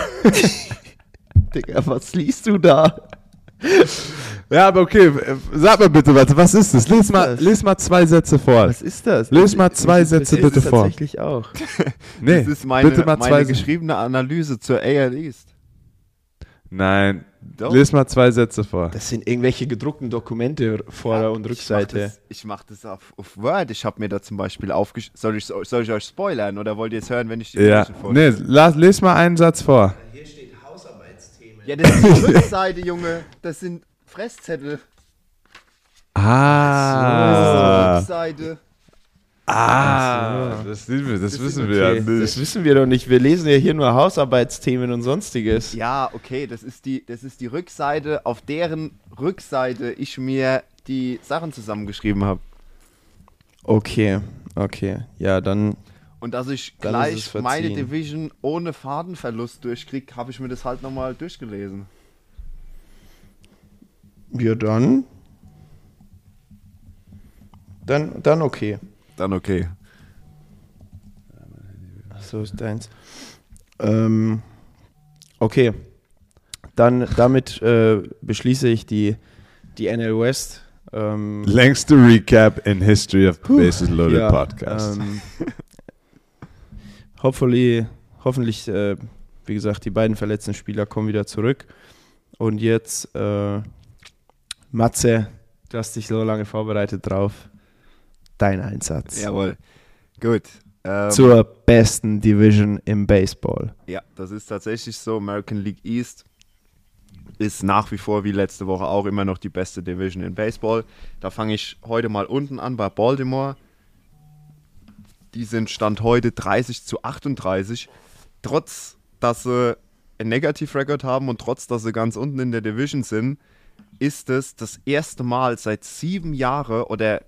Digga, was liest du da? Ja, aber okay, sag mal bitte, was, was ist das? Lies mal, das? lies mal zwei Sätze vor. Was ist das? Löse mal zwei Das Sätze ist bitte vor. tatsächlich auch. Nee, das ist meine, bitte mal meine zwei geschriebene Analyse zur AL East. Nein, Doch. lies mal zwei Sätze vor. Das sind irgendwelche gedruckten Dokumente, Vorder- und Rückseite. Ich mache das, mach das auf, auf Word. Ich habe mir da zum Beispiel aufgeschrieben. Soll ich, soll ich euch spoilern oder wollt ihr jetzt hören, wenn ich die Ja, vorlese? nee, las, lies mal einen Satz vor. Hier steht Hausarbeitsthemen. Ja, das ist die Rückseite, Junge. Das sind Fresszettel. Ah, Rückseite. Ah, das, sehen wir, das, wissen wir ja Okay, nicht. das wissen wir doch nicht. Wir lesen ja hier nur Hausarbeitsthemen und sonstiges. Ja, okay, das ist, die, das ist die Rückseite, auf deren Rückseite ich mir die Sachen zusammengeschrieben habe. Okay, okay. Ja, dann. Und dass ich gleich meine. Division ohne Fadenverlust durchkrieg, habe ich mir das halt nochmal durchgelesen. Ja, dann. Dann, dann okay. Dann okay. So ist deins. Ähm, okay. Dann damit äh, beschließe ich die, die NL West. Ähm, Längste Recap in History of the Bases Loaded ja, Podcast. Ähm, hopefully, hoffentlich, äh, wie gesagt, die beiden verletzten Spieler kommen wieder zurück. Und jetzt, äh, Matze, du hast dich so lange vorbereitet drauf. Dein Einsatz Jawohl. Gut. Ähm, zur besten Division im Baseball. Ja, das ist tatsächlich so. American League East ist nach wie vor wie letzte Woche auch immer noch die beste Division in Baseball. Da fange ich heute mal unten an bei Baltimore. Die sind Stand heute 30 zu 38. Trotz, dass sie ein Negativ-Record haben und trotz, dass sie ganz unten in der Division sind, ist es das erste Mal seit sieben Jahren oder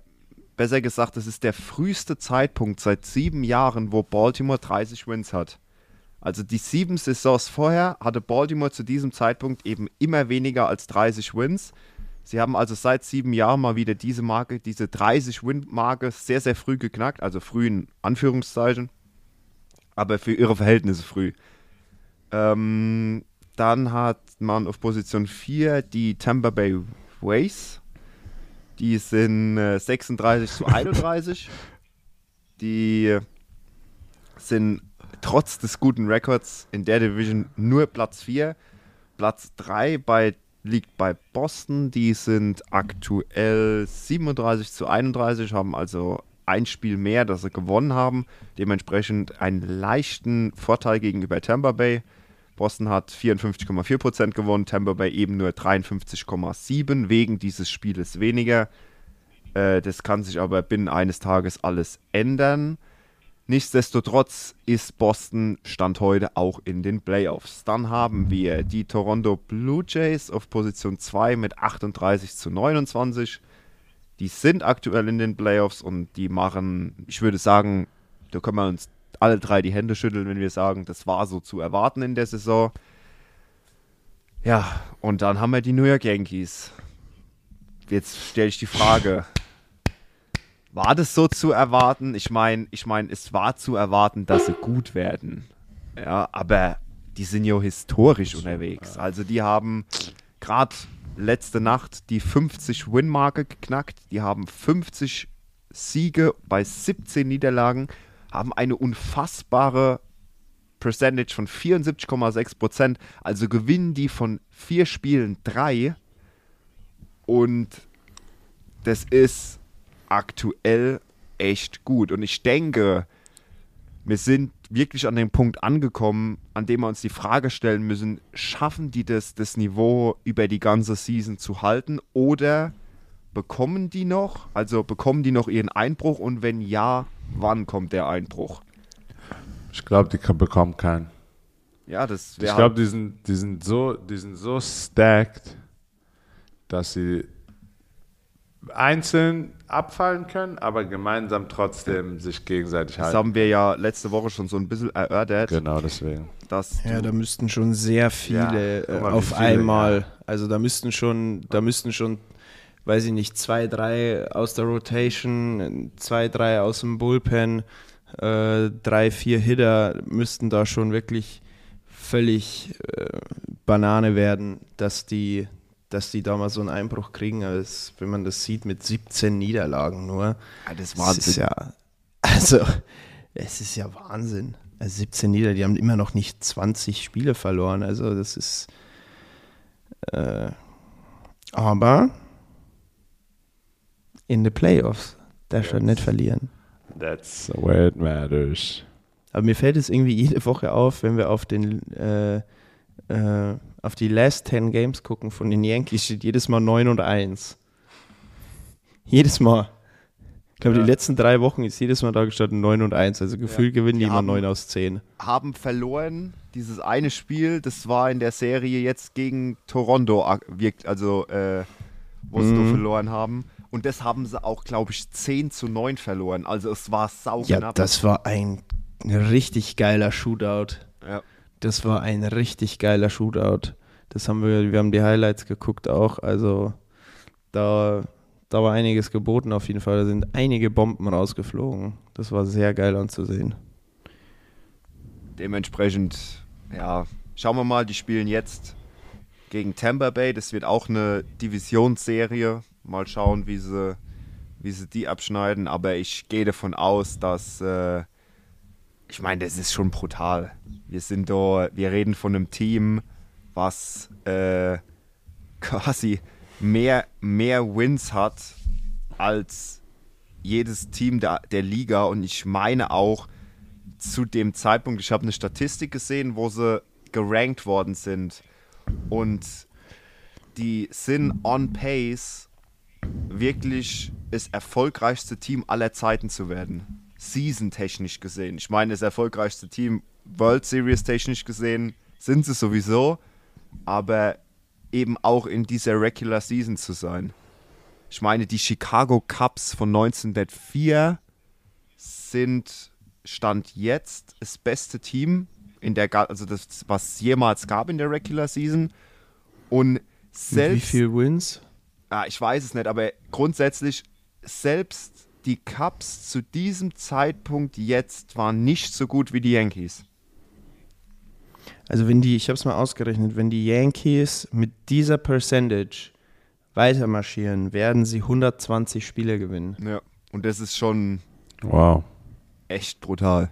besser gesagt, das ist der früheste Zeitpunkt seit sieben Jahren, wo Baltimore 30 Wins hat. Also die sieben Saisons vorher hatte Baltimore zu diesem Zeitpunkt eben immer weniger als 30 Wins. Sie haben also seit sieben Jahren mal wieder diese Marke, diese 30-Win-Marke sehr, sehr früh geknackt, also früh in Anführungszeichen, aber für ihre Verhältnisse früh. Ähm, dann hat man auf Position 4 die Tampa Bay Ways. Die sind äh, 36 zu 31. die sind trotz des guten Records in der Division nur Platz 4. Platz 3 bei, liegt bei Boston. Die sind aktuell 37 zu 31, haben also ein Spiel mehr, das sie gewonnen haben. Dementsprechend einen leichten Vorteil gegenüber Tampa Bay. Boston hat 54,4% gewonnen, Tampa Bay eben nur 53,7% wegen dieses Spieles weniger. Äh, das kann sich aber binnen eines Tages alles ändern. Nichtsdestotrotz ist Boston Stand heute auch in den Playoffs. Dann haben wir die Toronto Blue Jays auf Position 2 mit 38 zu 29. Die sind aktuell in den Playoffs und die machen, ich würde sagen, da können wir uns alle drei die Hände schütteln, wenn wir sagen, das war so zu erwarten in der Saison. Ja, und dann haben wir die New York Yankees. Jetzt stelle ich die Frage, war das so zu erwarten? Ich meine, ich meine, es war zu erwarten, dass sie gut werden. Ja, aber die sind ja historisch unterwegs. Also die haben gerade letzte Nacht die 50 Win-Marke geknackt. Die haben 50 Siege bei 17 Niederlagen, haben eine unfassbare Percentage von 74,6 Prozent. Also gewinnen die von vier Spielen drei. Und das ist aktuell echt gut. Und ich denke, wir sind wirklich an dem Punkt angekommen, an dem wir uns die Frage stellen müssen, schaffen die das, das Niveau über die ganze Season zu halten oder bekommen die noch, also bekommen die noch ihren Einbruch und wenn ja, wann kommt der Einbruch? Ich glaube, die kann- bekommen keinen. Ja, das Ich glaube, die sind, die, sind so, die sind so stacked, dass sie einzeln abfallen können, aber gemeinsam trotzdem sich gegenseitig das halten. haben wir ja letzte Woche schon so ein bisschen erörtert, Genau, deswegen. dass Ja, da müssten schon sehr viele Ja, äh, mal, auf viele, einmal. Also da müssten schon, da müssten schon, weiß ich nicht, zwei, drei aus der Rotation, zwei, drei aus dem Bullpen, äh, drei, vier Hitter müssten da schon wirklich völlig äh, Banane werden, dass die, dass die da mal so einen Einbruch kriegen. Als, wenn man das sieht mit 17 Niederlagen nur. Ja, das Das ist ja, also, es ist ja Wahnsinn. Also 17 Nieder, die haben immer noch nicht 20 Spiele verloren. Also das ist, äh, aber in den Playoffs, da schon nicht verlieren. That's where it matters. Aber mir fällt es irgendwie jede Woche auf, wenn wir auf den äh, äh, auf die Last 10 Games gucken von den Yankees, steht jedes Mal 9 und 1. Jedes Mal. Ich glaube, Ja. die letzten drei Wochen ist jedes Mal da gestanden 9 und 1. Also gefühlt gewinnen die Die immer haben- 9 aus 10. haben verloren. Dieses eine Spiel, das war in der Serie jetzt gegen Toronto, wirkt, also äh, wo sie Mhm. verloren haben. Und das haben sie auch, glaube ich, 10 zu 9 verloren. Also es war sau Ja, knapp. das war ein richtig geiler Shootout. Ja. Das war ein richtig geiler Shootout. Das haben wir, wir haben die Highlights geguckt auch. Also da, da war einiges geboten auf jeden Fall. Da sind einige Bomben rausgeflogen. Das war sehr geil anzusehen. Dementsprechend, ja, schauen wir mal, die spielen jetzt gegen Tampa Bay. Das wird auch eine Divisionsserie. Mal schauen, wie sie, wie sie die abschneiden. Aber ich gehe davon aus, dass, äh, ich meine, das ist schon brutal. Wir sind da, wir reden von einem Team, was äh, quasi mehr, mehr Wins hat als jedes Team der, der Liga. Und ich meine auch, zu dem Zeitpunkt, ich habe eine Statistik gesehen, wo sie gerankt worden sind und die sind on pace, wirklich das erfolgreichste Team aller Zeiten zu werden. Season-technisch gesehen. Ich meine, das erfolgreichste Team World Series technisch gesehen sind sie sowieso, aber eben auch in dieser Regular Season zu sein. ich meine, die Chicago Cubs von 1904 sind Stand jetzt das beste Team in der, also das, was es jemals gab in der Regular Season. Und Mit selbst, wie viel Wins? Ah, ich weiß es nicht, aber grundsätzlich selbst die Cubs zu diesem Zeitpunkt jetzt waren nicht so gut wie die Yankees. Also wenn die, ich habe es mal ausgerechnet, wenn die Yankees mit dieser Percentage weitermarschieren, werden sie 120 Spiele gewinnen. Ja. Und das ist schon Wow. echt brutal.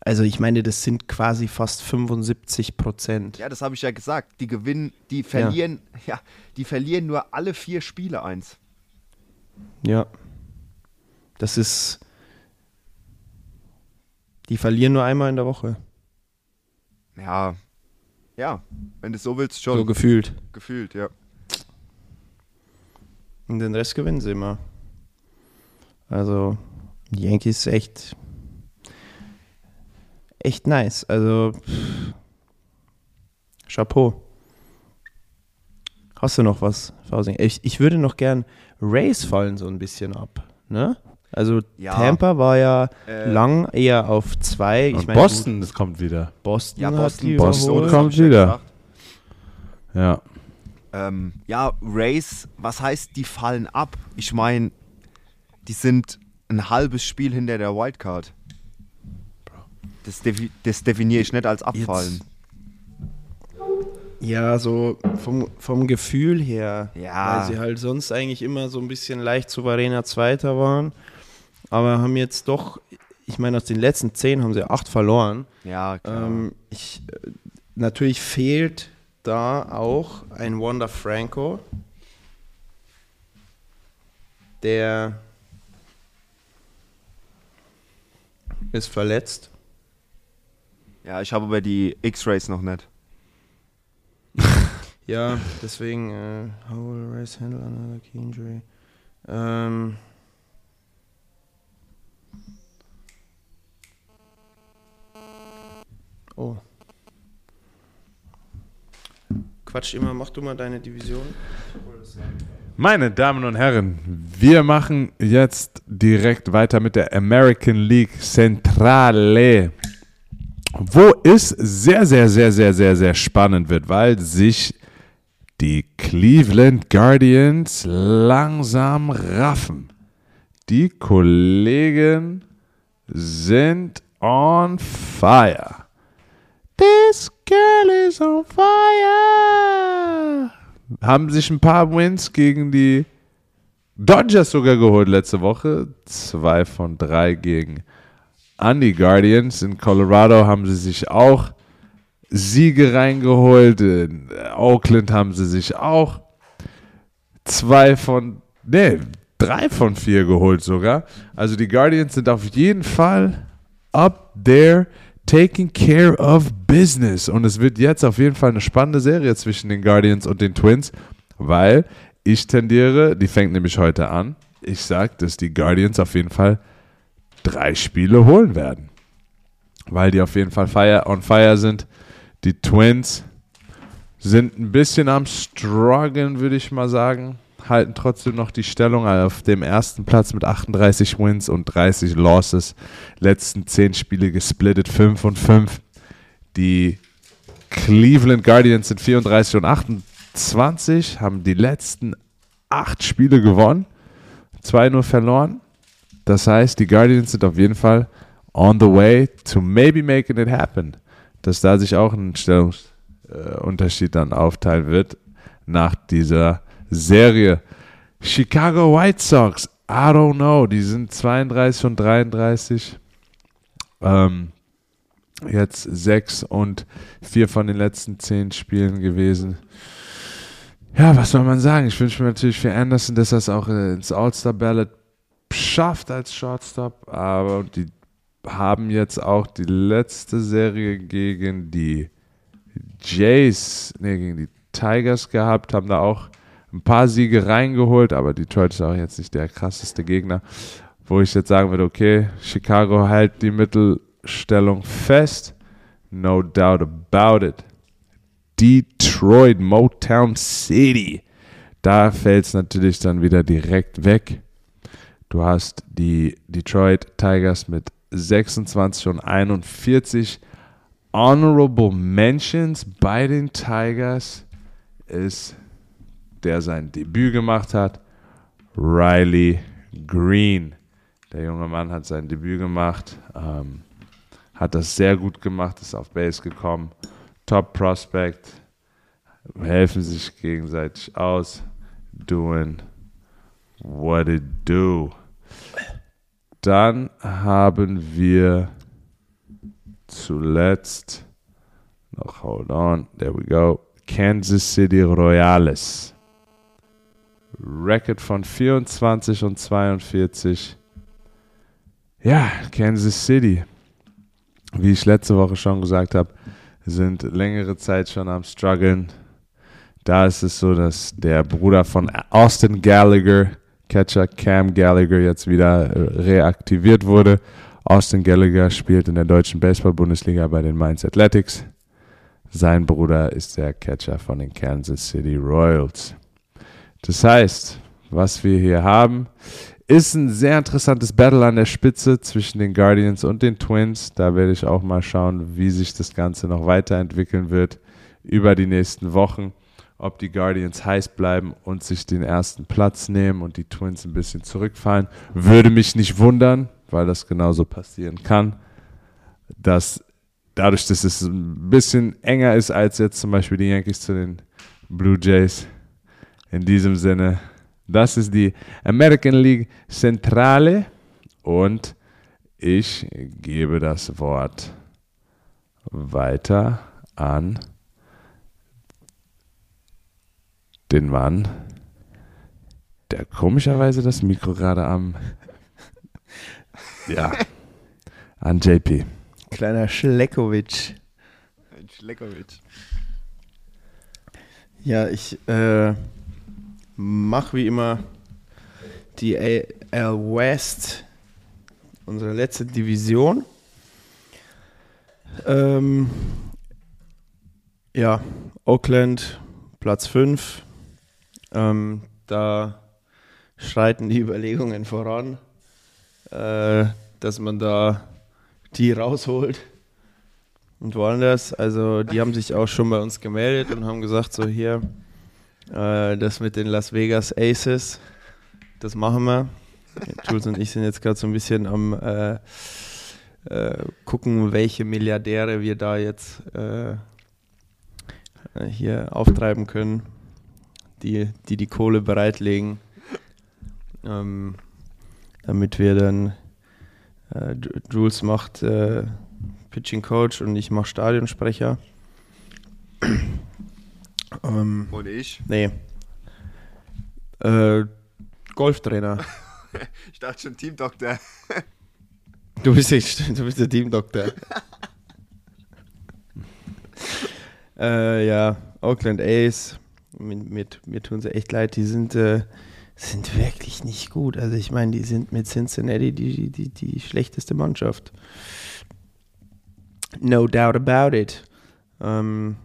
Also ich meine, das sind quasi fast 75 Prozent. Ja, das habe ich ja gesagt. Die gewinnen, die verlieren, ja. die verlieren nur alle vier Spiele eins. Ja. Das ist. Die verlieren nur einmal in der Woche. Ja. Ja, wenn du so willst, schon So gefühlt. gefühlt, ja. Und den Rest gewinnen sie immer. Also, die Yankees echt. Echt nice. Also. pff, Chapeau. Hast du noch was, Fausing? Ich, ich würde noch gern. Rays fallen so ein bisschen ab. Ne? Also, Ja. Tampa war ja Äh, lang eher auf zwei. Ich Und meine, Boston, das kommt wieder. gut, Boston, Ja, hat Boston, die Boston kommt wieder. Ja. Ähm, ja, Rays, was heißt, die fallen ab? Ich meine, die sind ein halbes Spiel hinter der Wildcard. Das, defi das definiere ich nicht als abfallen. Ja, so vom, vom Gefühl her. Ja. Weil sie halt sonst eigentlich immer so ein bisschen leicht souveräner Zweiter waren. Aber haben jetzt doch, ich meine, aus den letzten zehn haben sie acht verloren. Ja, klar. Ähm, ich, äh, natürlich fehlt da auch ein Wanda Franco, der ist verletzt. Ja, ich habe aber die X-Rays noch nicht. Ja, deswegen, äh, how will Rice handle another key injury? Ähm, oh. Quatsch immer, mach du mal deine Division. Meine Damen und Herren, wir machen jetzt direkt weiter mit der American League Centrale, wo es sehr, sehr, sehr, sehr, sehr, sehr spannend wird, weil sich die Cleveland Guardians langsam raffen. Die Kollegen sind on fire. This girl is on fire. Haben sich ein paar Wins gegen die Dodgers sogar geholt letzte Woche. Zwei von drei gegen an die Guardians. In Colorado haben sie sich auch Siege reingeholt. In Oakland haben sie sich auch zwei von, nee, drei von vier geholt sogar. Also die Guardians sind auf jeden Fall up there taking care of business. Und es wird jetzt auf jeden Fall eine spannende Serie zwischen den Guardians und den Twins, weil ich tendiere, die fängt nämlich heute an. Ich sage, dass die Guardians auf jeden Fall drei Spiele holen werden. Weil die auf jeden Fall fire, on fire sind. Die Twins sind ein bisschen am struggeln, würde ich mal sagen. Halten trotzdem noch die Stellung auf dem ersten Platz mit 38 Wins und 30 Losses. Letzten 10 Spiele gesplittet, 5 und 5. Die Cleveland Guardians sind 34 und 28, haben die letzten 8 Spiele gewonnen, 2 nur verloren. Das heißt, die Guardians sind auf jeden Fall on the way to maybe making it happen. Dass da sich auch ein Stellungsunterschied dann aufteilen wird nach dieser Serie. Chicago White Sox, I don't know, die sind 32 und 33. Ähm, jetzt 6 und 4 von den letzten 10 Spielen gewesen. Ja, was soll man sagen? Ich wünsche mir natürlich für Anderson, dass es auch äh, ins All-Star-Ballot schafft als Shortstop, aber die haben jetzt auch die letzte Serie gegen die Jays, nee, gegen die Tigers gehabt, haben da auch ein paar Siege reingeholt, aber Detroit ist auch jetzt nicht der krasseste Gegner, wo ich jetzt sagen würde, okay, Chicago hält die Mittelstellung fest, no doubt about it. Detroit, Motown City. Da fällt es natürlich dann wieder direkt weg. Du hast die Detroit Tigers mit 26 und 41. Honorable Mentions bei den Tigers ist, der sein Debüt gemacht hat, Riley Green. Der junge Mann hat sein Debüt gemacht, ähm, hat das sehr gut gemacht, ist auf Base gekommen. Top Prospect, helfen sich gegenseitig aus, doing what it do. Dann haben wir zuletzt noch, hold on, there we go, Kansas City Royales. Record von 24 und 42. Ja, Kansas City. Wie ich letzte Woche schon gesagt habe, sind längere Zeit schon am struggeln. Da ist es so, dass der Bruder von Austin Gallagher, Catcher Cam Gallagher, jetzt wieder reaktiviert wurde. Austin Gallagher spielt in der deutschen Baseball-Bundesliga bei den Mainz Athletics. Sein Bruder ist der Catcher von den Kansas City Royals. Das heißt, was wir hier haben, ist ein sehr interessantes Battle an der Spitze zwischen den Guardians und den Twins. Da werde ich auch mal schauen, wie sich das Ganze noch weiterentwickeln wird über die nächsten Wochen. Ob die Guardians heiß bleiben und sich den ersten Platz nehmen und die Twins ein bisschen zurückfallen, würde mich nicht wundern, weil das genauso passieren kann. Dass dadurch, dass es ein bisschen enger ist als jetzt zum Beispiel die Yankees zu den Blue Jays. In diesem Sinne das ist die American League Zentrale und ich gebe das Wort weiter an den Mann, der komischerweise das Mikro gerade am ja an JP. Kleiner Schleckowitsch. Schleckowitsch. Ja, ich äh, mach wie immer die AL West, unsere letzte Division. Ähm, ja, Oakland, Platz 5. Ähm, da schreiten die Überlegungen voran, äh, dass man da die rausholt und wollen das. Also die haben sich auch schon bei uns gemeldet und haben gesagt, so hier, äh, das mit den Las Vegas Aces, das machen wir. Jules und ich sind jetzt gerade so ein bisschen am äh, äh, gucken, welche Milliardäre wir da jetzt äh, hier auftreiben können, die die, die Kohle bereitlegen, ähm, damit wir dann, äh, Jules macht äh, Pitching Coach und ich mache Stadionsprecher. Ähm, Und ich? nee. Äh, Golftrainer. Ich dachte schon Teamdoktor. Du bist, echt, du bist der Teamdoktor. äh, ja, Oakland A's. Mit, mit, mir tun sie echt leid. Die sind, äh, sind wirklich nicht gut. Also ich meine, die sind mit Cincinnati die, die, die schlechteste Mannschaft. No doubt about it. Ähm,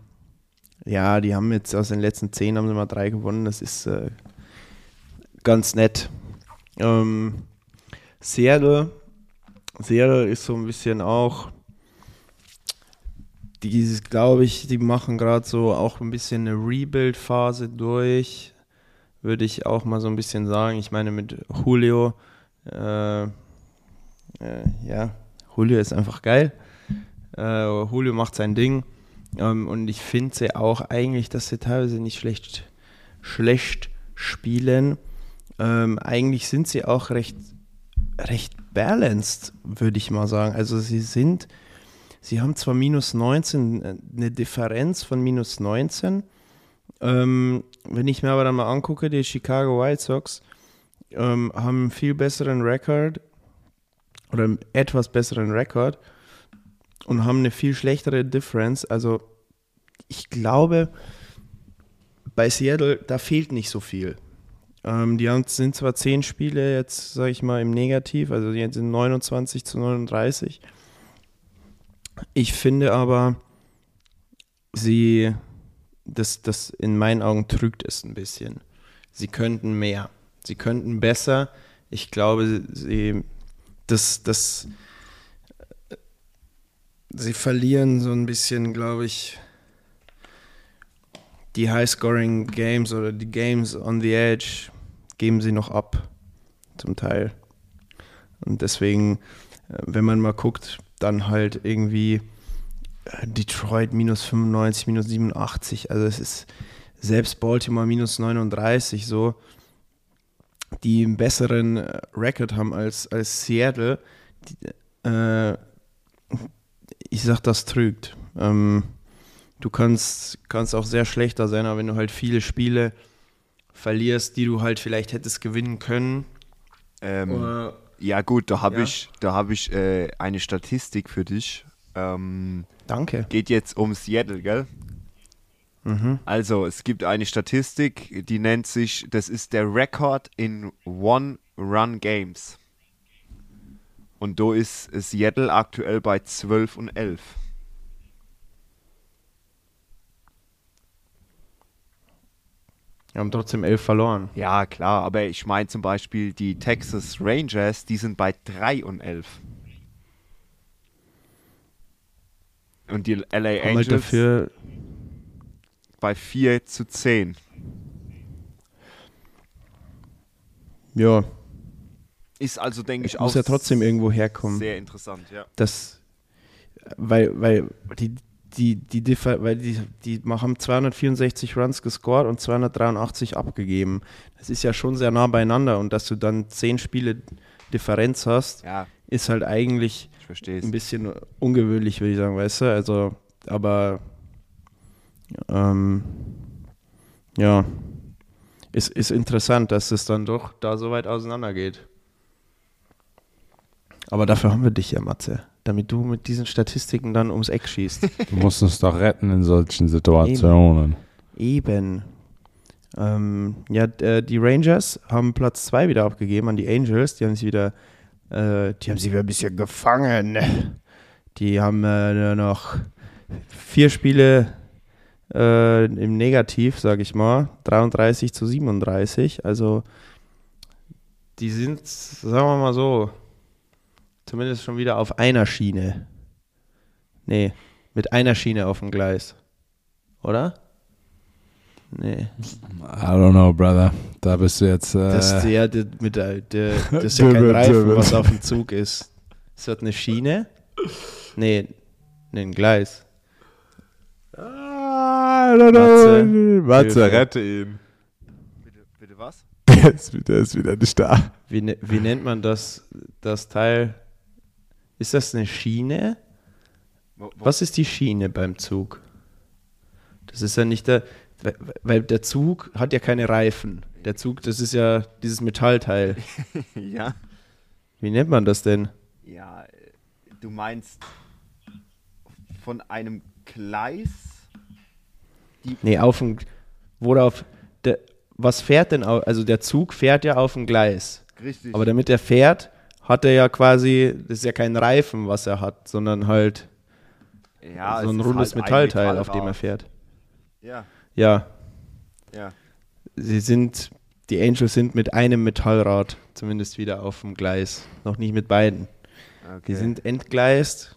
ja, die haben jetzt aus den letzten zehn haben sie mal drei gewonnen. Das ist äh, ganz nett. Ähm, Seattle, Seattle ist so ein bisschen auch, die glaube ich, die machen gerade so auch ein bisschen eine Rebuild-Phase durch, würde ich auch mal so ein bisschen sagen. Ich meine mit Julio, äh, äh, ja, Julio ist einfach geil. Äh, Julio macht sein Ding. Ähm, und ich finde sie auch eigentlich, dass sie teilweise nicht schlecht, schlecht spielen. Ähm, eigentlich sind sie auch recht, recht balanced, würde ich mal sagen. Also sie sind, sie haben zwar minus 19, äh, eine Differenz von minus 19. Ähm, wenn ich mir aber dann mal angucke, die Chicago White Sox ähm, haben einen viel besseren Rekord oder einen etwas besseren Rekord und haben eine viel schlechtere Difference. Also ich glaube, bei Seattle, da fehlt nicht so viel. Ähm, die haben, sind zwar zehn Spiele jetzt, sage ich mal, im Negativ, also die sind 29 zu 39. Ich finde aber, sie, das, das in meinen Augen trügt es ein bisschen. sie könnten mehr. Sie könnten besser. Ich glaube, sie, das, das, sie verlieren so ein bisschen, glaube ich, die High-Scoring Games oder die Games on the Edge geben sie noch ab, zum Teil. Und deswegen, äh, wenn man mal guckt, dann halt irgendwie äh, Detroit minus 95, minus 87. Also es ist selbst Baltimore minus 39 so, die einen besseren äh, Record haben als, als Seattle. Die, äh, ich sag, das trügt. Ähm, du kannst, kannst auch sehr schlechter sein, aber wenn du halt viele Spiele verlierst, die du halt vielleicht hättest gewinnen können. Ähm, Oder, ja gut, da habe Ja. ich, da hab ich äh, eine Statistik für dich. Ähm, danke. geht jetzt um Seattle, gell? Mhm. Also, es gibt eine Statistik, die nennt sich, das ist der Record in One-Run-Games. Und da ist Seattle aktuell bei 12 und 11. Wir haben trotzdem elf verloren. Ja, klar, aber ich meine zum Beispiel die Texas Rangers, die sind bei 3 und 11. Und die LA Haben halt Angels dafür bei 4 zu 10. ja, Ist also, denke ich, es auch muss ja trotzdem irgendwo herkommen. sehr interessant, ja. Das, weil, weil die, die, die, Differ, weil die, die haben 264 Runs gescored und 283 abgegeben. Das ist ja schon sehr nah beieinander und dass du dann 10 Spiele Differenz hast, Ja, ist halt eigentlich ein bisschen ungewöhnlich, würde ich sagen, weißt du? Also, aber ähm, ja, ist, ist interessant, dass es dann doch da so weit auseinander geht. Aber dafür haben wir dich ja, Matze, damit du mit diesen Statistiken dann ums Eck schießt. Du musst uns doch retten in solchen Situationen. Eben. Ähm, ja, äh, die Rangers haben Platz 2 wieder abgegeben an die Angels. Die haben sich wieder, äh, die haben sich wieder ein bisschen gefangen. Die haben äh, nur noch vier Spiele äh, im Negativ, sage ich mal. 33 zu 37. Also die sind, sagen wir mal so, zumindest schon wieder auf einer Schiene. Nee, mit einer Schiene auf dem Gleis. Oder? Nee. I don't know, brother. Da bist du jetzt. Äh, Das ist ja der, mit der, der, das ist ja kein Reifen, was auf dem Zug ist. Ist das eine Schiene? Nee, nee, ein Gleis. I don't Matze, know. Matze, Hilfe. rette ihn. Bitte, bitte was? Der ist, wieder- der ist wieder nicht da. Wie, ne- wie nennt man das, das Teil? Ist das eine Schiene? Wo, wo, Was ist die Schiene beim Zug? Das ist ja nicht der, weil- der Zug hat ja keine Reifen. Der Zug, das ist ja dieses Metallteil. ja. Wie nennt man das denn? Ja, du meinst von einem Gleis? Nee, auf dem, worauf, der, was fährt denn, au- also der Zug fährt ja auf dem Gleis. Richtig. Aber damit er fährt, hat er ja quasi, das ist ja kein Reifen, was er hat, sondern halt ja, so ein rundes halt Metallteil, auf dem er fährt. Ja, Ja, ja. sie sind, die Angels sind mit einem Metallrad zumindest wieder auf dem Gleis. Noch nicht mit beiden. Okay. Die sind entgleist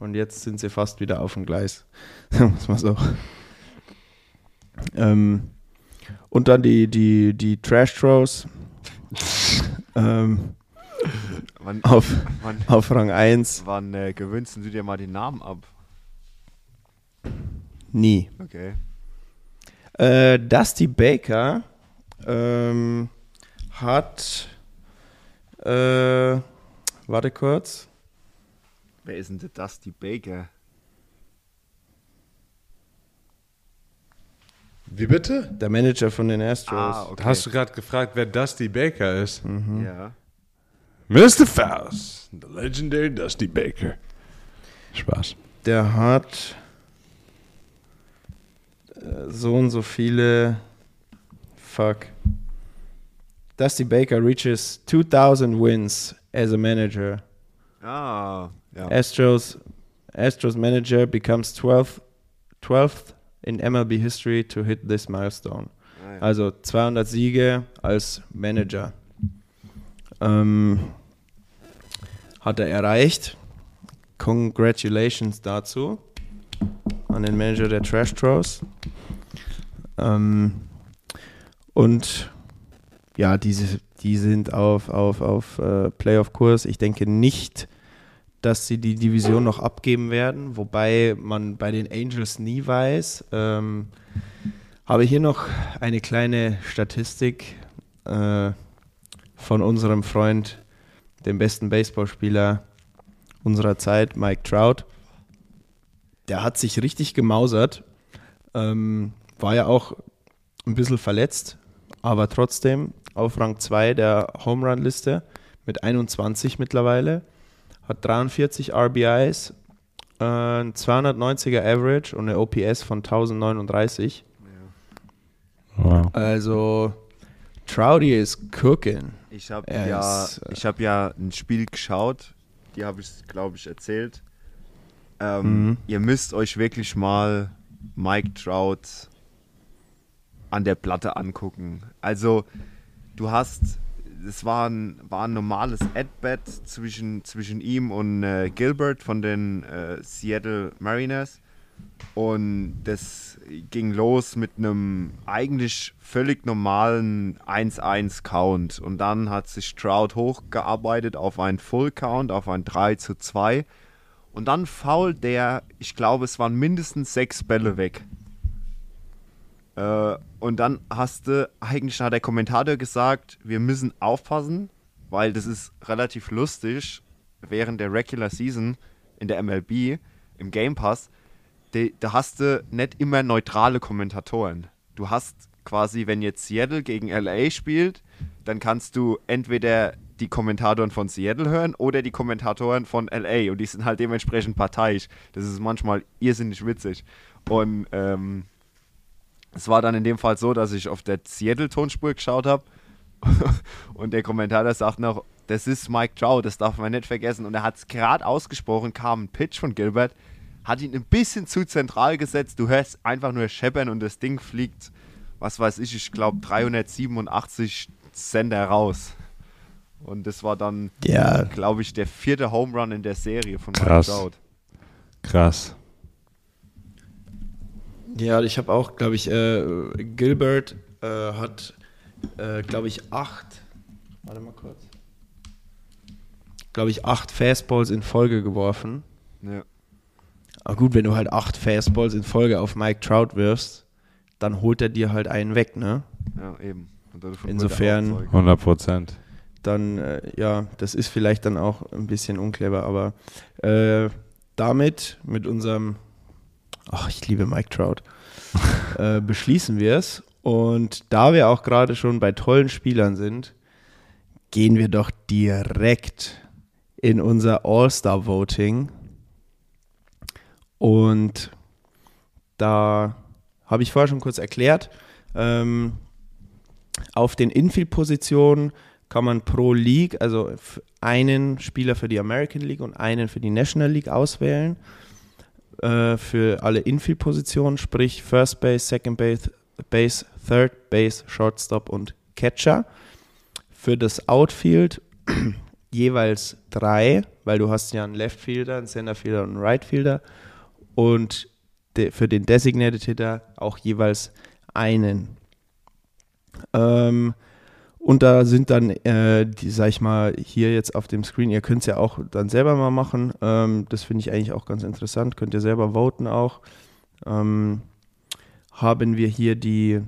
und jetzt sind sie fast wieder auf dem Gleis. Muss man so. Ähm, und dann die, die, die Trash Throws ähm, wann, auf, wann, auf Rang 1 wann äh, gewöhnst du dir mal den Namen ab? nie. Okay. Äh, Dusty Baker ähm, hat, äh, warte kurz, Wer ist denn der Dusty Baker? Wie bitte? der Manager von den Astros. Ah, okay. Hast du gerade gefragt, wer Dusty Baker ist? Ja. Mr. Faust, the legendary Dusty Baker. Spaß. Der hat äh, so und so viele. Fuck. Dusty Baker reaches 2000 wins as a manager. Ah, ja. Astros Astros manager becomes 12th 12th in MLB history to hit this milestone. Ah, ja. Also 200 Siege als Manager. Ähm, hat er erreicht. Congratulations dazu an den Manager der Trash Throws. Ähm, und ja, diese, die sind auf, auf, auf äh, Playoff-Kurs. Ich denke nicht, dass sie die Division noch abgeben werden, wobei man bei den Angels nie weiß. Ähm, habe hier noch eine kleine Statistik äh, von unserem Freund, dem besten Baseballspieler unserer Zeit, Mike Trout. Der hat sich richtig gemausert. Ähm, war ja auch ein bisschen verletzt, aber trotzdem auf Rang 2 der Home Run Liste mit 21 mittlerweile. Hat 43 RBIs, äh, ein 290er Average und eine OPS von 1039. Wow. Also Trouty ist cooking. Ich habe ja, ist, äh, ich hab ja ein Spiel geschaut, die habe ich, glaube ich, erzählt. Ähm, Mhm. Ihr müsst euch wirklich mal Mike Trout an der Platte angucken. Also, du hast, es war ein, war ein normales Ad-Bet zwischen, zwischen ihm und äh, Gilbert von den äh, Seattle Mariners. Und das ging los mit einem eigentlich völlig normalen 1-1-Count. Und dann hat sich Trout hochgearbeitet auf einen Full-Count, auf ein 3 zu 2. Und dann fault der, ich glaube, es waren mindestens sechs Bälle weg. Äh, und dann hast du, eigentlich hat der Kommentator gesagt, wir müssen aufpassen, weil das ist relativ lustig während der Regular Season in der MLB, im Game Pass, da hast du nicht immer neutrale Kommentatoren. Du hast quasi, wenn jetzt Seattle gegen LA spielt, dann kannst du entweder die Kommentatoren von Seattle hören oder die Kommentatoren von LA und die sind halt dementsprechend parteiisch. Das ist manchmal irrsinnig witzig. Und ähm, es war dann in dem Fall so, dass ich auf der Seattle-Tonspur geschaut habe und der Kommentator sagt noch, das ist Mike Trout, das darf man nicht vergessen. Und er hat es gerade ausgesprochen, kam ein Pitch von Gilbert, hat ihn ein bisschen zu zentral gesetzt. Du hörst einfach nur scheppern und das Ding fliegt, was weiß ich, ich glaube 387 Sender raus. Und das war dann, Ja, glaube ich, der vierte Home Run in der Serie von Mike Krass. Trout. Krass. Ja, ich habe auch, glaube ich, äh, Gilbert äh, hat, äh, glaube ich, acht, warte mal kurz, glaube ich, acht Fastballs in Folge geworfen. Ja. Aber gut, wenn du halt acht Fastballs in Folge auf Mike Trout wirfst, dann holt er dir halt einen weg, ne? Ja, eben. Und dadurch wird Insofern- er auch Zeug. 100 Prozent. Dann, äh, ja, das ist vielleicht dann auch ein bisschen unclever, aber äh, damit, mit unserem, ach, ich liebe Mike Trout, äh, beschließen wir es. Und da wir auch gerade schon bei tollen Spielern sind, gehen wir doch direkt in unser All-Star-Voting. Und da habe ich vorher schon kurz erklärt, ähm, auf den Infield-Positionen kann man pro League, also einen Spieler für die American League und einen für die National League auswählen. Äh, für alle Infield-Positionen, sprich First Base, Second Base, Base, Third Base, Shortstop und Catcher. Für das Outfield jeweils drei, weil du hast ja einen Left Fielder, einen Center Fielder und einen Right Fielder. Und de für den Designated Hitter auch jeweils einen. Ähm, und da sind dann, äh, die, sag ich mal, hier jetzt auf dem Screen, ihr könnt es ja auch dann selber mal machen. Ähm, das finde ich eigentlich auch ganz interessant. Könnt ihr selber voten auch. Ähm, haben wir hier die,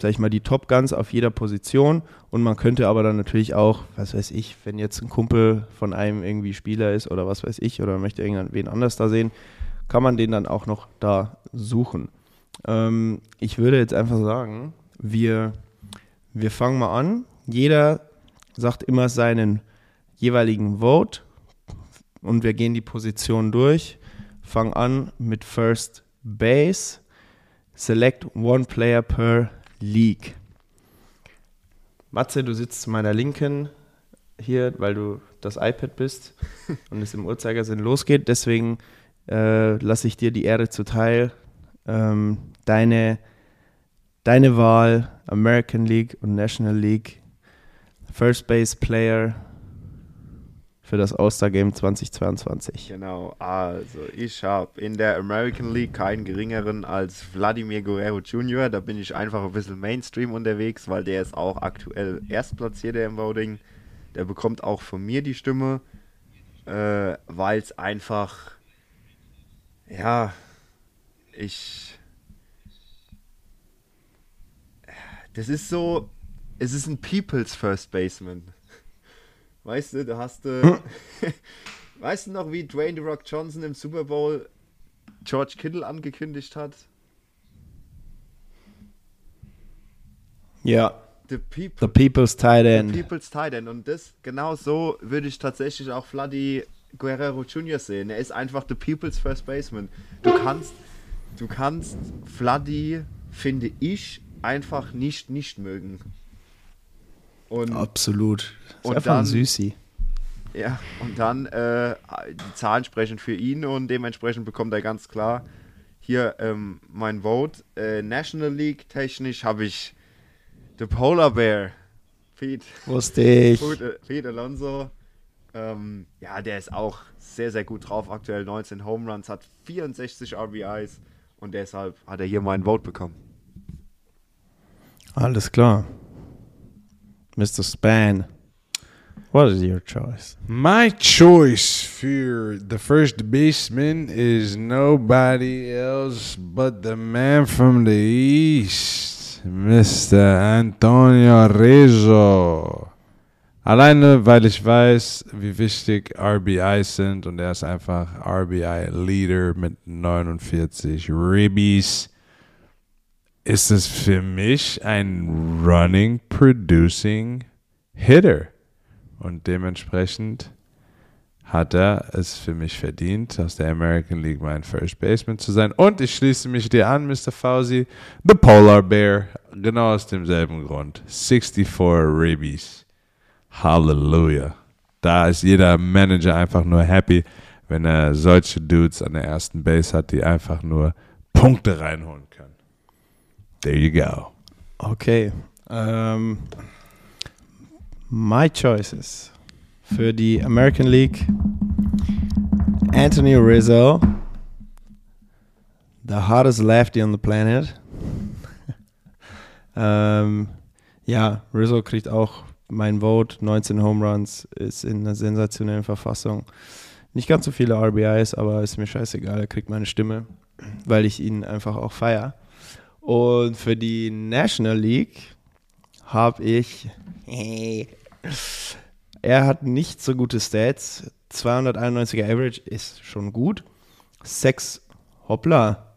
sag ich mal, die Top Guns auf jeder Position. Und man könnte aber dann natürlich auch, was weiß ich, wenn jetzt ein Kumpel von einem irgendwie Spieler ist oder was weiß ich, oder möchte irgendwen anders da sehen, kann man den dann auch noch da suchen. Ähm, ich würde jetzt einfach sagen, wir, wir fangen mal an. Jeder sagt immer seinen jeweiligen Vote und wir gehen die Position durch. Fangen an mit First Base. Select one player per League. Matze, du sitzt zu meiner Linken hier, weil du das iPad bist und es im Uhrzeigersinn losgeht. Deswegen äh, lasse ich dir die Ehre zuteil, ähm, deine Deine Wahl, American League und National League, First Base Player für das All-Star Game 2022. Genau, also ich habe in der American League keinen geringeren als Vladimir Guerrero Jr. Da bin ich einfach ein bisschen Mainstream unterwegs, weil der ist auch aktuell Erstplatzierter im Voting. Der bekommt auch von mir die Stimme, äh, weil es einfach, ja, ich. Das ist so, es ist ein People's First Baseman. Weißt du, da hast du. weißt du noch, wie Dwayne The Rock Johnson im Super Bowl George Kittle angekündigt hat? Ja, The People. The People's Tight The End. People's Tight End. Und das, genau so würde ich tatsächlich auch Vladdy Guerrero Jr. sehen. Er ist einfach The People's First Baseman. Du kannst, du kannst Vladdy, finde ich, einfach nicht nicht mögen. Und Absolut. Ist Und einfach ein dann- Süßi. Ja, und dann äh, die Zahlen sprechen für ihn und dementsprechend bekommt er ganz klar hier ähm, mein Vote. Äh, National League technisch habe ich The Polar Bear, Pete, Wusste ich. Pete, Pete Alonso. Ähm, ja, der ist auch sehr, sehr gut drauf. Aktuell 19 Home Runs, hat 64 RBIs und deshalb hat er hier meinen Vote bekommen. Alles klar. Mr. Span. What is your choice? My choice for the first baseman is nobody else but the man from the East, Mr. Antonio Rizzo. Alleine, weil ich weiß, wie wichtig RBIs sind und er ist einfach RBI-Leader mit 49 Ribbies, ist es für mich ein Running Producing Hitter. Und dementsprechend hat er es für mich verdient, aus der American League mein First Baseman zu sein. Und ich schließe mich dir an, Mr. Fauzi, The Polar Bear, genau aus demselben Grund. 64 Rabies. Halleluja. Da ist jeder Manager einfach nur happy, wenn er solche Dudes an der ersten Base hat, die einfach nur Punkte reinholen können. There you go. Okay. Ähm, my choices für die American League. Anthony Rizzo. The hottest lefty on the planet. ähm, ja, Rizzo kriegt auch mein Vote. 19 Home Runs ist in einer sensationellen Verfassung. Nicht ganz so viele RBIs, aber ist mir scheißegal. Er kriegt meine Stimme, weil ich ihn einfach auch feier. Und für die National League habe ich. Er hat nicht so gute Stats. 291er Average ist schon gut. 6 Hoppla.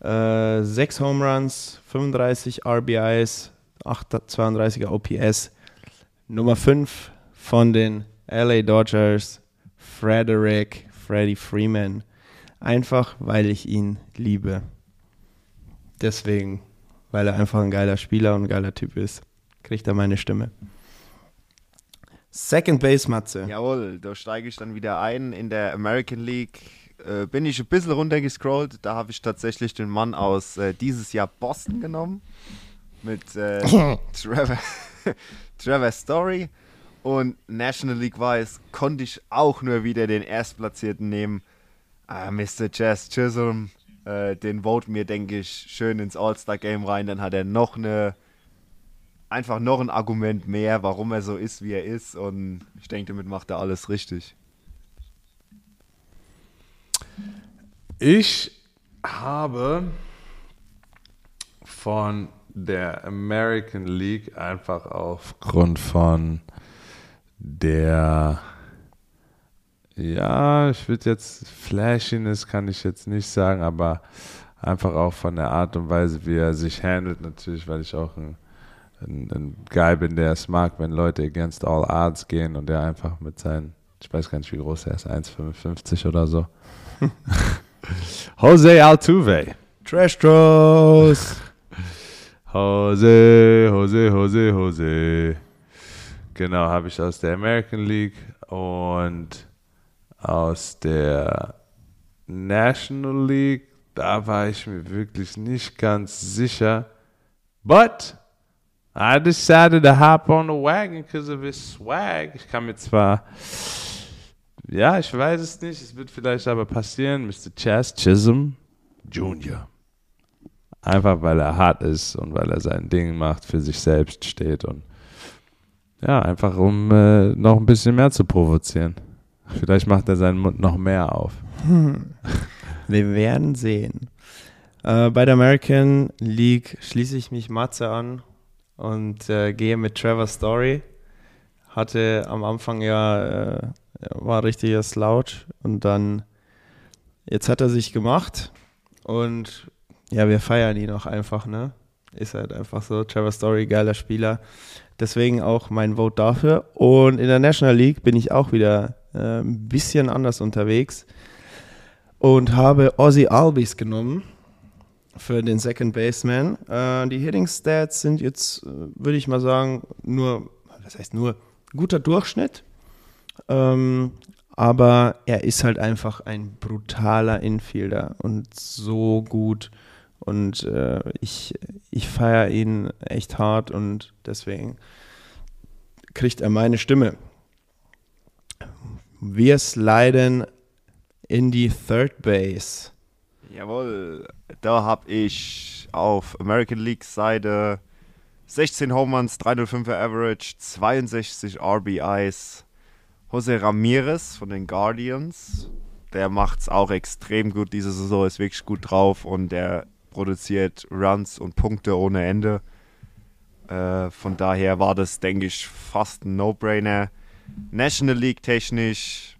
Äh, 6 Home Runs, 35 RBIs, 832er OPS. Nummer 5 von den LA Dodgers, Frederick Freddie Freeman. Einfach, weil ich ihn liebe. Deswegen, weil er einfach ein geiler Spieler und ein geiler Typ ist, kriegt er meine Stimme. Second Base Matze. Jawohl, da steige ich dann wieder ein. In der American League äh, bin ich ein bisschen runtergescrollt. Da habe ich tatsächlich den Mann aus äh, dieses Jahr Boston genommen. Mit äh, Trevor, Trevor Story. Und National League Wise konnte ich auch nur wieder den Erstplatzierten nehmen. Ah, Mr. Jazz Chisholm. Äh, den vote mir, denke ich, schön ins All-Star-Game rein. Dann hat er noch eine einfach noch ein Argument mehr, warum er so ist, wie er ist. Und ich denke, damit macht er alles richtig. Ich habe von der American League einfach aufgrund von der ja, ich würde jetzt Flashiness kann ich jetzt nicht sagen, aber einfach auch von der Art und Weise, wie er sich handelt, natürlich, weil ich auch ein, ein, ein Guy bin, der es mag, wenn Leute against all odds gehen und der einfach mit seinen, ich weiß gar nicht, wie groß er ist, 1,55 oder so. Jose Altuve. Trash Throws. Jose, Jose, Jose, Jose. Genau, habe ich aus der American League und aus der National League, da war ich mir wirklich nicht ganz sicher. But I decided to hop on the wagon because of his swag. Ich kann mir zwar, ja, ich weiß es nicht, es wird vielleicht aber passieren, Mr. Chas Chisholm Jr. Einfach weil er hart ist und weil er sein Ding macht, für sich selbst steht und ja, einfach um äh, noch ein bisschen mehr zu provozieren. Vielleicht macht er seinen Mund noch mehr auf. Wir werden sehen. Äh, bei der American League schließe ich mich Matze an und äh, gehe mit Trevor Story. Hatte am Anfang ja, äh, war richtiger Slouch und dann, jetzt hat er sich gemacht und ja, wir feiern ihn auch einfach, ne? Ist halt einfach so. Trevor Story, geiler Spieler. Deswegen auch mein Vote dafür. Und in der National League bin ich auch wieder äh, ein bisschen anders unterwegs und habe Ozzy Albies genommen für den Second Baseman. Äh, die Hitting Stats sind jetzt, äh, würde ich mal sagen, nur, was heißt nur, guter Durchschnitt. Ähm, aber er ist halt einfach ein brutaler Infielder und so gut. Und äh, ich, ich feiere ihn echt hart und deswegen kriegt er meine Stimme. Wir sliden in die Third Base. Jawohl, da habe ich auf American League Seite 16 Home Runs, 305er Average, 62 RBIs. Jose Ramirez von den Guardians, der macht es auch extrem gut diese Saison, ist wirklich gut drauf und der produziert Runs und Punkte ohne Ende. Äh, von daher war das, denke ich, fast ein No-Brainer. National League technisch,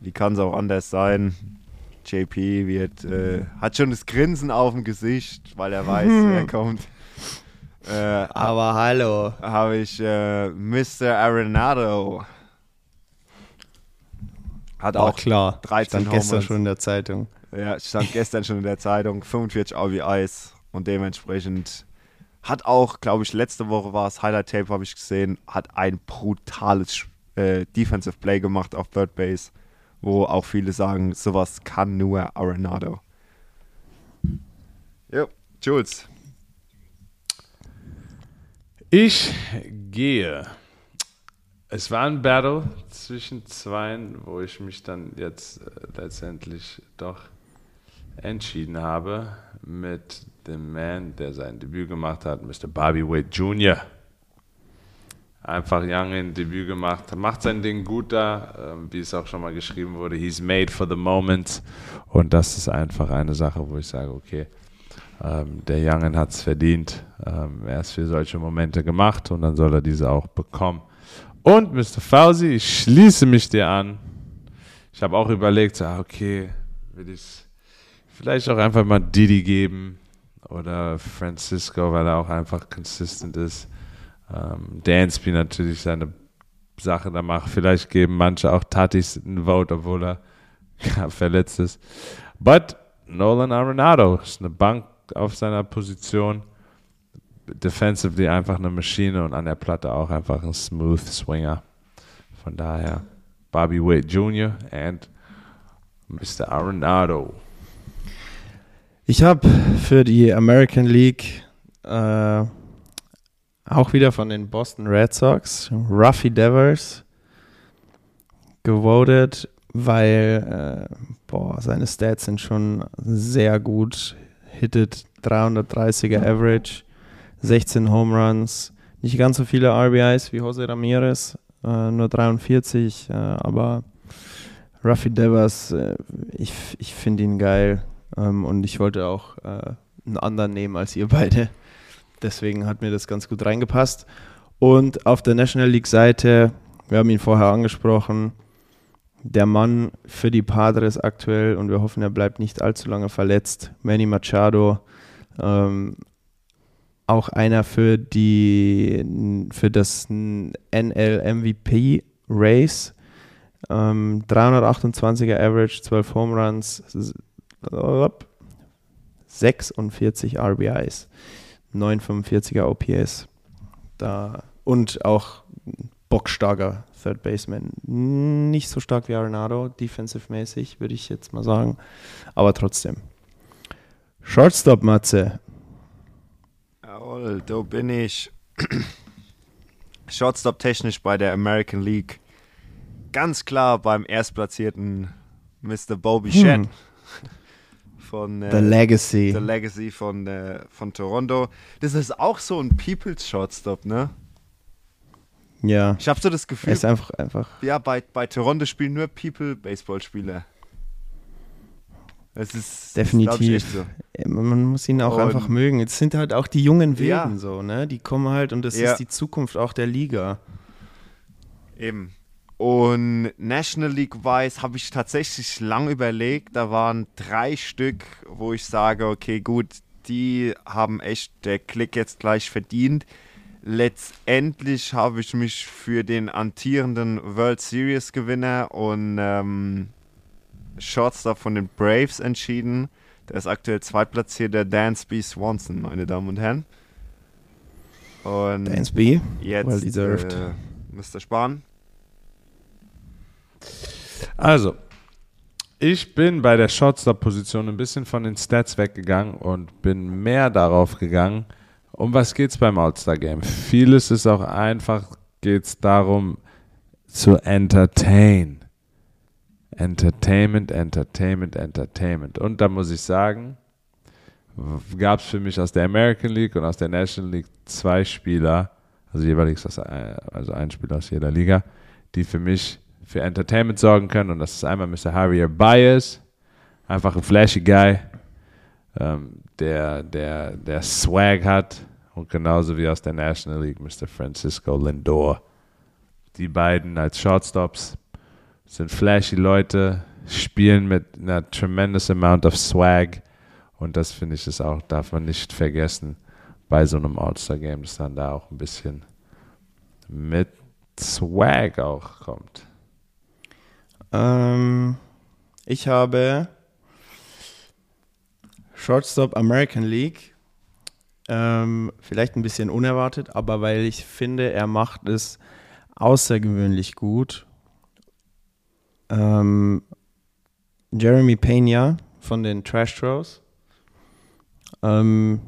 wie kann es auch anders sein? JP wird, äh, hat schon das Grinsen auf dem Gesicht, weil er weiß, wer kommt. Äh, Aber hallo. Habe ich äh, Mr. Arenado. Hat War auch klar. 13 Stand gestern Home Runs. schon in der Zeitung. Ja, stand gestern schon in der Zeitung, 45 RBIs und dementsprechend hat auch, glaube ich, letzte Woche war es, Highlight Tape habe ich gesehen, hat ein brutales äh, Defensive Play gemacht auf Third Base, wo auch viele sagen, sowas kann nur Arenado. Ja, Jules. Ich gehe. Es war ein Battle zwischen zweien, wo ich mich dann jetzt äh, letztendlich doch entschieden habe mit dem Man, der sein Debüt gemacht hat, Mr. Bobby Wade Jr. Einfach Young in Debüt gemacht, macht sein Ding gut da, ähm, wie es auch schon mal geschrieben wurde. He's made for the moment. Und das ist einfach eine Sache, wo ich sage, okay, ähm, der Youngen hat es verdient. Ähm, er ist für solche Momente gemacht und dann soll er diese auch bekommen. Und Mr. Fauzi, ich schließe mich dir an. Ich habe auch überlegt, ah, okay, will ich vielleicht auch einfach mal Didi geben oder Francisco, weil er auch einfach consistent ist. Ähm, Dansby natürlich seine Sache da macht. Vielleicht geben manche auch Tatis einen Vote, obwohl er verletzt ist. But Nolan Arenado ist eine Bank auf seiner Position. Defensively einfach eine Maschine und an der Platte auch einfach ein smooth Swinger. Von daher Bobby Wade Jr. and Mr. Arenado. Ich habe für die American League äh, auch wieder von den Boston Red Sox Ruffy Devers gewotet, weil äh, boah, seine Stats sind schon sehr gut. Hittet 330er Average, 16 Home Runs, nicht ganz so viele RBIs wie Jose Ramirez, äh, nur 43, äh, aber Ruffy Devers, äh, ich, ich finde ihn geil ähm, und ich wollte auch äh, einen anderen nehmen als ihr beide. Deswegen hat mir das ganz gut reingepasst. Und auf der National League Seite, wir haben ihn vorher angesprochen, der Mann für die Padres aktuell und wir hoffen, er bleibt nicht allzu lange verletzt. Manny Machado, ähm, auch einer für die für das NL MVP Race. Ähm, 328er Average, 12 Home Runs, 46 RBIs, 945er OPS. Da, und auch bockstarker Third Baseman. Nicht so stark wie Arenado, defensive-mäßig, würde ich jetzt mal sagen. Aber trotzdem. Shortstop, Matze. Jawohl, da bin ich. Shortstop technisch bei der American League. Ganz klar beim erstplatzierten Mr. Bobby Hm. Shen. Von, äh, The Legacy. The Legacy von, äh, von Toronto. Das ist auch so ein People's Shortstop, ne? ja. Ich habe so das Er Gefühl, ist einfach, einfach. ja, bei, bei Toronto spielen nur People Baseballspieler. Es ist ist, Definitiv. echt so. Man muss ihn auch Und- einfach mögen. Jetzt sind halt auch die jungen Wilden Ja. so, ne? Die kommen halt und das Ja. ist die Zukunft auch der Liga. Eben. Und National League-wise habe ich tatsächlich lang überlegt. Da waren drei Stück, wo ich sage, okay, gut, die haben echt der Klick jetzt gleich verdient. Letztendlich habe ich mich für den antierenden World Series Gewinner und ähm, Shortstop von den Braves entschieden. Der ist aktuell zweitplatzierter Dansby Swanson, meine Damen und Herren. Und Dansby. jetzt well deserved. äh, Mr. Spahn. Also, ich bin bei der Shortstop-Position ein bisschen von den Stats weggegangen und bin mehr darauf gegangen, um was geht es beim All-Star-Game. Vieles ist auch einfach, geht es darum, zu entertain. Entertainment, Entertainment, Entertainment. Und da muss ich sagen, gab es für mich aus der American League und aus der National League zwei Spieler, also jeweils aus, äh, also ein Spieler aus jeder Liga, die für mich für Entertainment sorgen können. Und das ist einmal Mr. Javier Baez, einfach ein flashy Guy, ähm, der, der, der Swag hat. Und genauso wie aus der National League Mr. Francisco Lindor. Die beiden als Shortstops sind flashy Leute, spielen mit einer tremendous amount of Swag. Und das finde ich ist auch, darf man nicht vergessen, bei so einem All-Star-Game, dass dann da auch ein bisschen mit Swag auch kommt. Ähm, ich habe Shortstop American League. Ähm, vielleicht ein bisschen unerwartet, aber weil ich finde, er macht es außergewöhnlich gut. Ähm, Jeremy Pena von den Trash Throws. Ähm,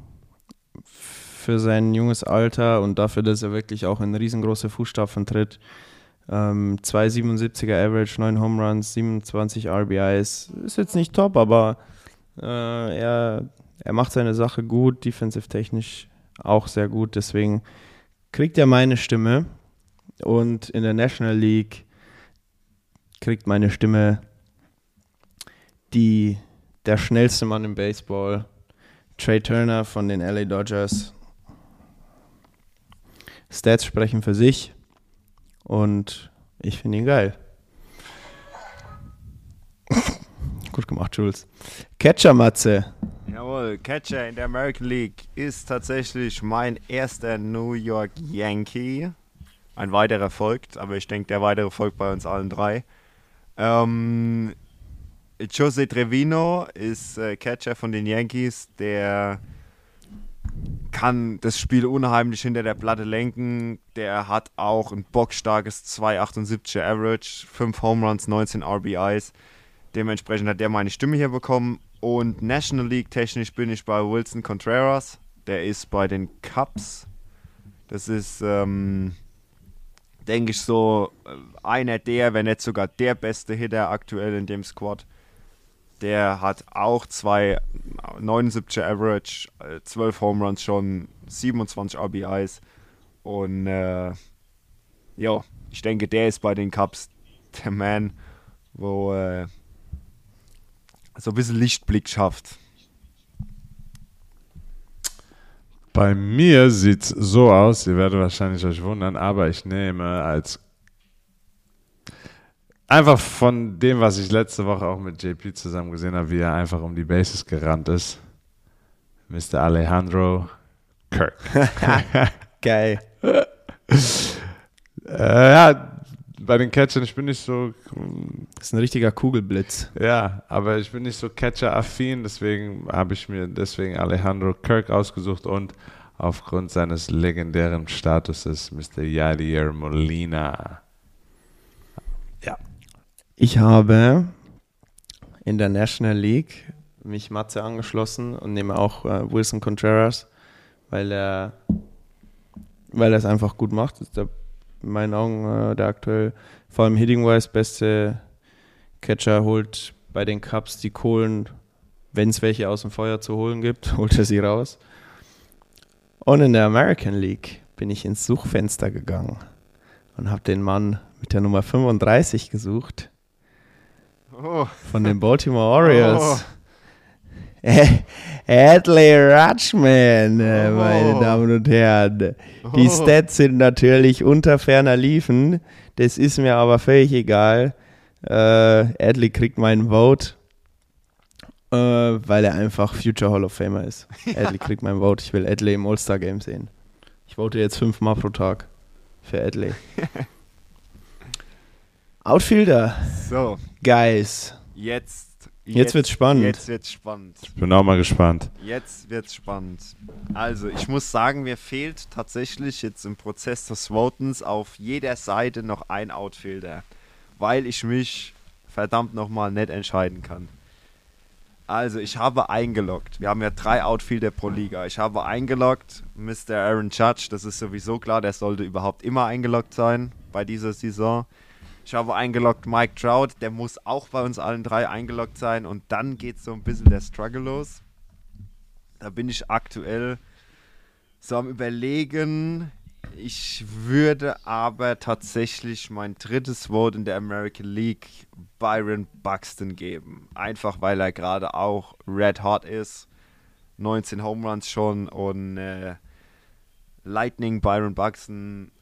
für sein junges Alter und dafür, dass er wirklich auch in riesengroße Fußstapfen tritt. Ähm, 2,77er Average, 9 Home Runs, 27 RBIs. Ist jetzt nicht top, aber äh, er, er macht seine Sache gut, defensive-technisch auch sehr gut. Deswegen kriegt er meine Stimme. Und in der National League kriegt meine Stimme die, der schnellste Mann im Baseball, Trey Turner von den LA Dodgers. Stats sprechen für sich und ich finde ihn geil. Gut gemacht, Jules. Catcher Matze. Jawohl, Catcher in der American League ist tatsächlich mein erster New York Yankee. Ein weiterer folgt, aber ich denke, der weitere folgt bei uns allen drei. Ähm, Jose Trevino ist äh, Catcher von den Yankees, der kann das Spiel unheimlich hinter der Platte lenken. Der hat auch ein bockstarkes 2,78er Average, 5 Home Runs, 19 RBIs. Dementsprechend hat der meine Stimme hier bekommen. Und National League technisch bin ich bei Wilson Contreras. Der ist bei den Cubs. Das ist, ähm, denke ich, so äh, einer der, wenn nicht sogar der beste Hitter aktuell in dem Squad. Der hat auch zwei 79er Average, äh, 12 Home Runs schon, 27 RBIs. Und äh, ja, ich denke, der ist bei den Cubs der Man, wo äh, so ein bisschen Lichtblick schafft. Bei mir sieht es so aus, ihr werdet wahrscheinlich euch wundern, aber ich nehme als einfach von dem, was ich letzte Woche auch mit JP zusammen gesehen habe, wie er einfach um die Bases gerannt ist, Mr. Alejandro Kirk. Geil. äh, ja, bei den Catchern, ich bin nicht so, Das ist ein richtiger Kugelblitz. ja, aber ich bin nicht so Catcher-affin, deswegen habe ich mir deswegen Alejandro Kirk ausgesucht und aufgrund seines legendären Statuses, Mr. Yadier Molina. Ich habe in der National League mich Matze angeschlossen und nehme auch äh, Wilson Contreras, weil er weil er es einfach gut macht. Das ist der, in meinen Augen äh, der aktuell vor allem Hitting-wise beste Catcher holt bei den Cups die Kohlen, wenn es welche aus dem Feuer zu holen gibt, holt er sie raus. Und in der American League bin ich ins Suchfenster gegangen und habe den Mann mit der Nummer 35 gesucht Oh, von den Baltimore Orioles. Äh, Adley Rutschman, äh, meine Oh. Damen und Herren. Die Oh. Stats sind natürlich unter ferner Liefen. Das ist mir aber völlig egal. Äh, Adley kriegt meinen Vote, äh, weil er einfach Future Hall of Famer ist. Adley kriegt meinen Vote. Ich will Adley im All-Star Game sehen. Ich vote jetzt fünfmal pro Tag für Adley. Outfielder, so, Guys. jetzt. Jetzt wird's spannend. Jetzt wird's spannend. Ich bin auch mal gespannt. Jetzt wird's spannend. Also, ich muss sagen, mir fehlt tatsächlich jetzt im Prozess des Votens auf jeder Seite noch ein Outfielder, weil ich mich verdammt nochmal nicht entscheiden kann. Also, ich habe eingeloggt. Wir haben ja drei Outfielder pro Liga. Ich habe eingeloggt Mr. Aaron Judge. Das ist sowieso klar, der sollte überhaupt immer eingeloggt sein bei dieser Saison. Ich habe eingeloggt Mike Trout, der muss auch bei uns allen drei eingeloggt sein und dann geht so ein bisschen der Struggle los. Da bin ich aktuell so am Überlegen. Ich würde aber tatsächlich mein drittes Vote in der American League Byron Buxton geben. Einfach weil er gerade auch red hot ist. 19 Home Runs schon und äh, Lightning Byron Buxton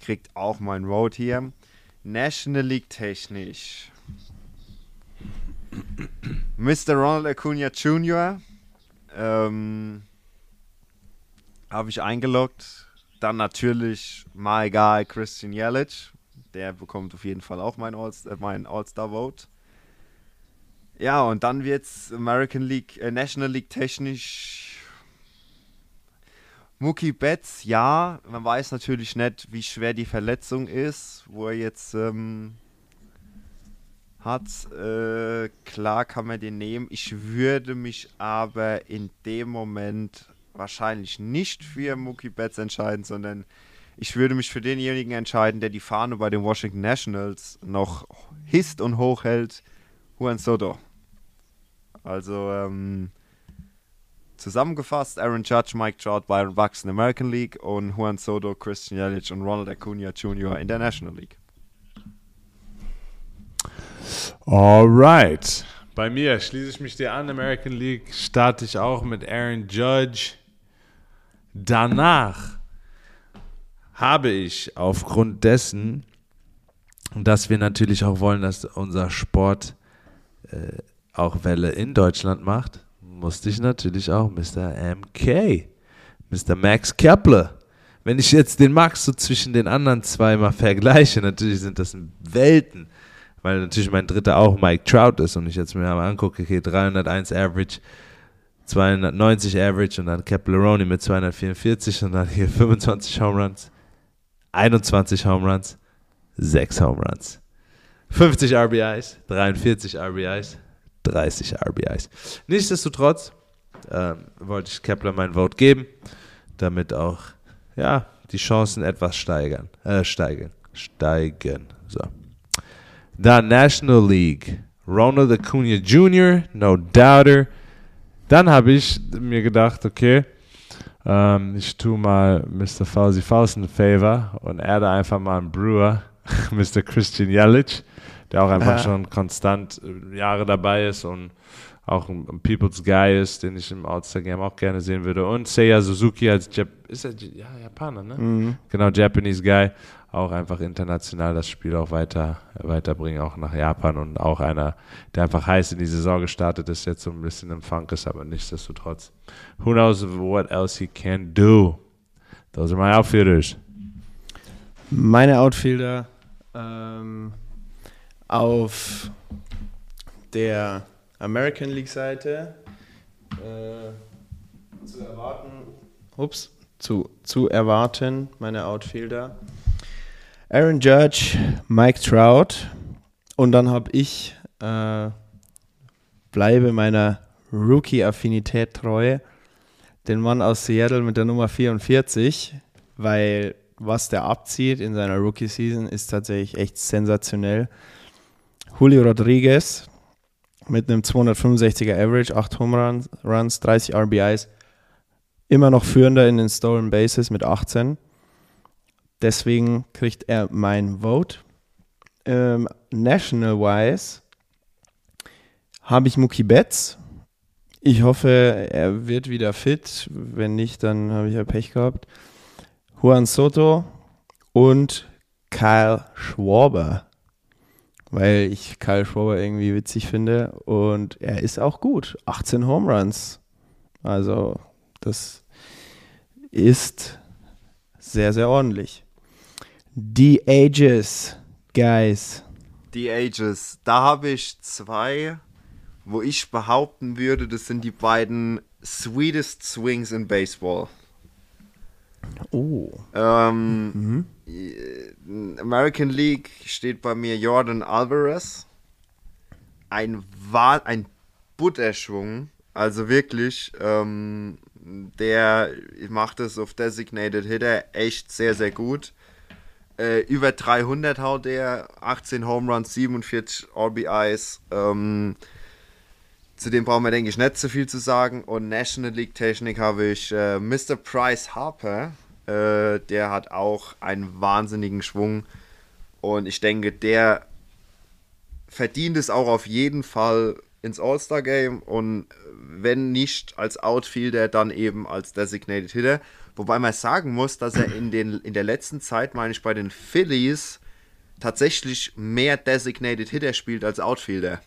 kriegt auch mein Vote hier. National League technisch. Mr. Ronald Acuna Jr. Ähm, habe ich eingeloggt. Dann natürlich my guy Christian Yelich. Der bekommt auf jeden Fall auch mein All- äh, mein All-Star-Vote. Ja, und dann wird's American League, äh, National League technisch. Mookie Betts, ja. Man weiß natürlich nicht, wie schwer die Verletzung ist, wo er jetzt ähm, hat. Äh, klar kann man den nehmen. Ich würde mich aber in dem Moment wahrscheinlich nicht für Mookie Betts entscheiden, sondern ich würde mich für denjenigen entscheiden, der die Fahne bei den Washington Nationals noch hisst und hochhält. Juan Soto. Also, ähm, zusammengefasst, Aaron Judge, Mike Trout, Byron Buxton American League und Juan Soto, Christian Yelich und Ronald Acuna Jr. in der National League. Alright. Bei mir schließe ich mich dir an. American League starte ich auch mit Aaron Judge. Danach habe ich aufgrund dessen, dass wir natürlich auch wollen, dass unser Sport äh, auch Welle in Deutschland macht, musste ich natürlich auch Mr. MK, Mr. Max Kepler. Wenn ich jetzt den Max so zwischen den anderen zwei mal vergleiche, natürlich sind das Welten, weil natürlich mein dritter auch Mike Trout ist und ich jetzt mir mal angucke, okay, 301 Average, 290 Average und dann Kepleroni mit 244 und dann hier 25 Home Runs, 21 Home Runs, 6 Home Runs, 50 RBIs, 43 RBIs, 30 RBIs. Nichtsdestotrotz ähm, wollte ich Kepler mein Vote geben, damit auch ja, die Chancen etwas steigern, äh, steigen, steigen. So. Dann National League. Ronald Acuna Jr., no doubter. Dann habe ich mir gedacht, okay, ähm, ich tue mal Mr. Fauzi Faust einen Favor und erde einfach mal einen Brewer, Mr. Christian Yelich, der auch einfach Ah. schon konstant äh, Jahre dabei ist und auch ein, People's Guy ist, den ich im All-Star-Game auch gerne sehen würde. Und Seiya Suzuki als Jap ist er ja, Japaner, ne? Mhm. Genau, Japanese Guy, auch einfach international das Spiel auch weiter weiterbringen, auch nach Japan und auch einer, der einfach heiß in die Saison gestartet ist, jetzt so ein bisschen im Funk ist, aber nichtsdestotrotz. Who knows what else he can do? Those are my outfielders. Meine Outfielder ähm, auf der American League Seite äh, zu erwarten. Ups, zu, zu erwarten, meine Outfielder. Aaron Judge, Mike Trout und dann habe ich, äh, bleibe meiner Rookie-Affinität treu, den Mann aus Seattle mit der Nummer 44, weil was der abzieht in seiner Rookie-Season ist tatsächlich echt sensationell. Julio Rodriguez mit einem 265er Average, 8 Home Runs, Runs 30 RBIs, immer noch führender in den Stolen Bases mit 18. Deswegen kriegt er mein Vote. Ähm, National-wise habe ich Mookie Betts. Ich hoffe, er wird wieder fit. Wenn nicht, dann habe ich ja Pech gehabt. Juan Soto und Kyle Schwarber. Weil ich Kyle Schwarber irgendwie witzig finde. Und er ist auch gut. 18 Home Runs. Also, das ist sehr, sehr ordentlich. Die Ages, Guys. Die Ages. Da habe ich zwei, wo ich behaupten würde, das sind die beiden sweetest Swings in Baseball. Oh. Ähm, äh, American League steht bei mir Jordan Alvarez. Ein, ein Butterschwung. Also wirklich, ähm, der macht es auf Designated Hitter echt sehr, sehr gut. Äh, über 300 haut er, 18 Home Runs, 47 RBIs. Ähm, zu dem brauchen wir, denke ich, nicht so viel zu sagen. Und National League Technik habe ich äh, Mr. Price Harper. Äh, der hat auch einen wahnsinnigen Schwung. Und ich denke, der verdient es auch auf jeden Fall ins All-Star-Game. Und wenn nicht als Outfielder, dann eben als Designated Hitter. Wobei man sagen muss, dass er in, den, in der letzten Zeit, meine ich, bei den Phillies tatsächlich mehr Designated Hitter spielt als Outfielder.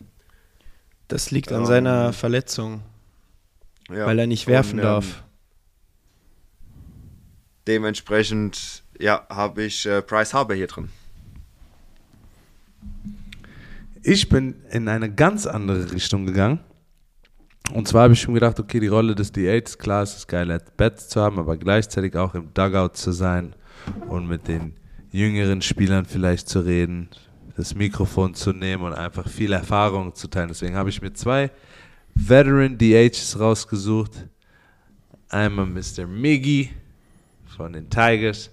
Das liegt an Ähm, seiner Verletzung, Ja. weil er nicht werfen Und, ähm, darf. Dementsprechend, ja, habe ich äh, Bryce Harper hier drin. Ich bin in eine ganz andere Richtung gegangen. Und zwar habe ich schon gedacht, okay, die Rolle des DHs, klar, es ist geil, at Bats zu haben, aber gleichzeitig auch im Dugout zu sein und mit den jüngeren Spielern vielleicht zu reden, das Mikrofon zu nehmen und einfach viel Erfahrung zu teilen. Deswegen habe ich mir zwei Veteran DHs rausgesucht. Einmal Mr. Miggy von den Tigers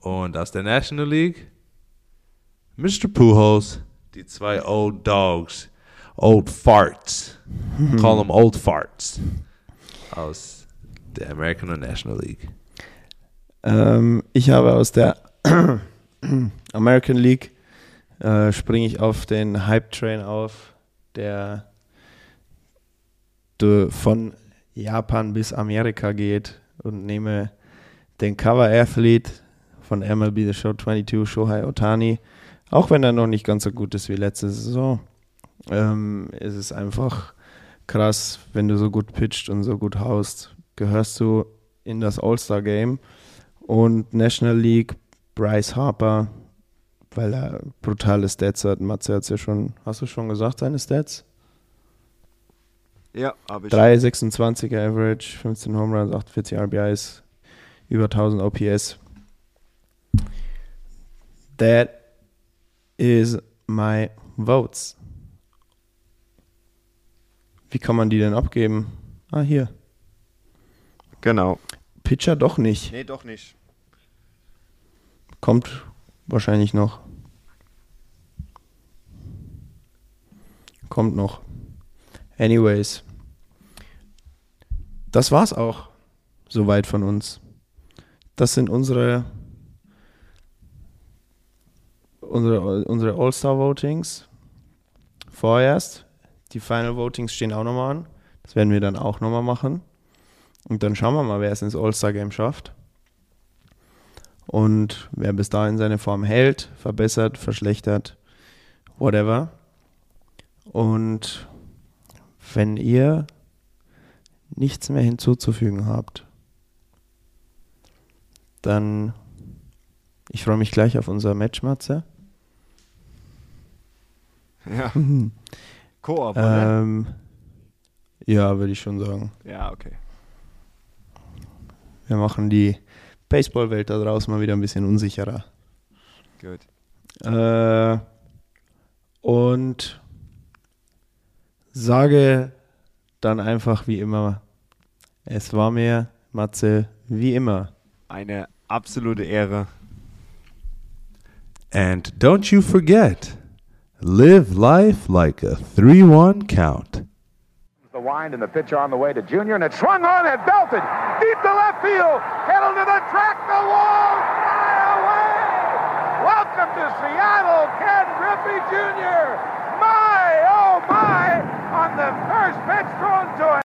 und aus der National League Mr. Pujols, die zwei Old Dogs, Old Farts, call them Old Farts, aus der American und National League. Ähm, ich habe aus der American League äh, springe ich auf den Hype Train auf, der von Japan bis Amerika geht und nehme den Cover Athlete von MLB The Show 22, Shohei Otani. Auch wenn er noch nicht ganz so gut ist wie letzte Saison, ähm, ist es einfach krass, wenn du so gut pitcht und so gut haust, gehörst du in das All-Star Game und National League Bryce Harper, weil er brutale Stats hat. Matze hat es ja schon, hast du schon gesagt, seine Stats? Ja, habe ich. 3,26er Average, 15 Home Runs, 48 RBIs, über 1000 OPS. That is my votes. Wie kann man die denn abgeben? Ah, hier. Genau. Pitcher doch nicht. Nee, doch nicht. Kommt wahrscheinlich noch. Kommt noch. Anyways. Das war's auch. Soweit von uns. Das sind unsere unsere, unsere All-Star-Votings. Vorerst. Die Final Votings stehen auch nochmal an. Das werden wir dann auch nochmal machen. Und dann schauen wir mal, wer es ins All-Star-Game schafft. Und wer bis dahin seine Form hält, verbessert, verschlechtert, whatever. Und wenn ihr nichts mehr hinzuzufügen habt, dann ich freue mich gleich auf unser Match, Matze. Ja. Koop, oder? Ähm, ja, würde ich schon sagen. Ja, okay. wir machen die Baseballwelt da draußen mal wieder ein bisschen unsicherer. Gut. Äh, und sage dann einfach wie immer, es war mir, Matze, wie immer. Eine absolute Ehre. And don't you forget, live life like a 3 1 count. The wind and the pitch on the way to Junior, and it swung on and belted deep to left field. Headed to the track, the wall, fly away. Welcome to Seattle, Ken Griffey Jr. My, oh my, the first pitch thrown to him.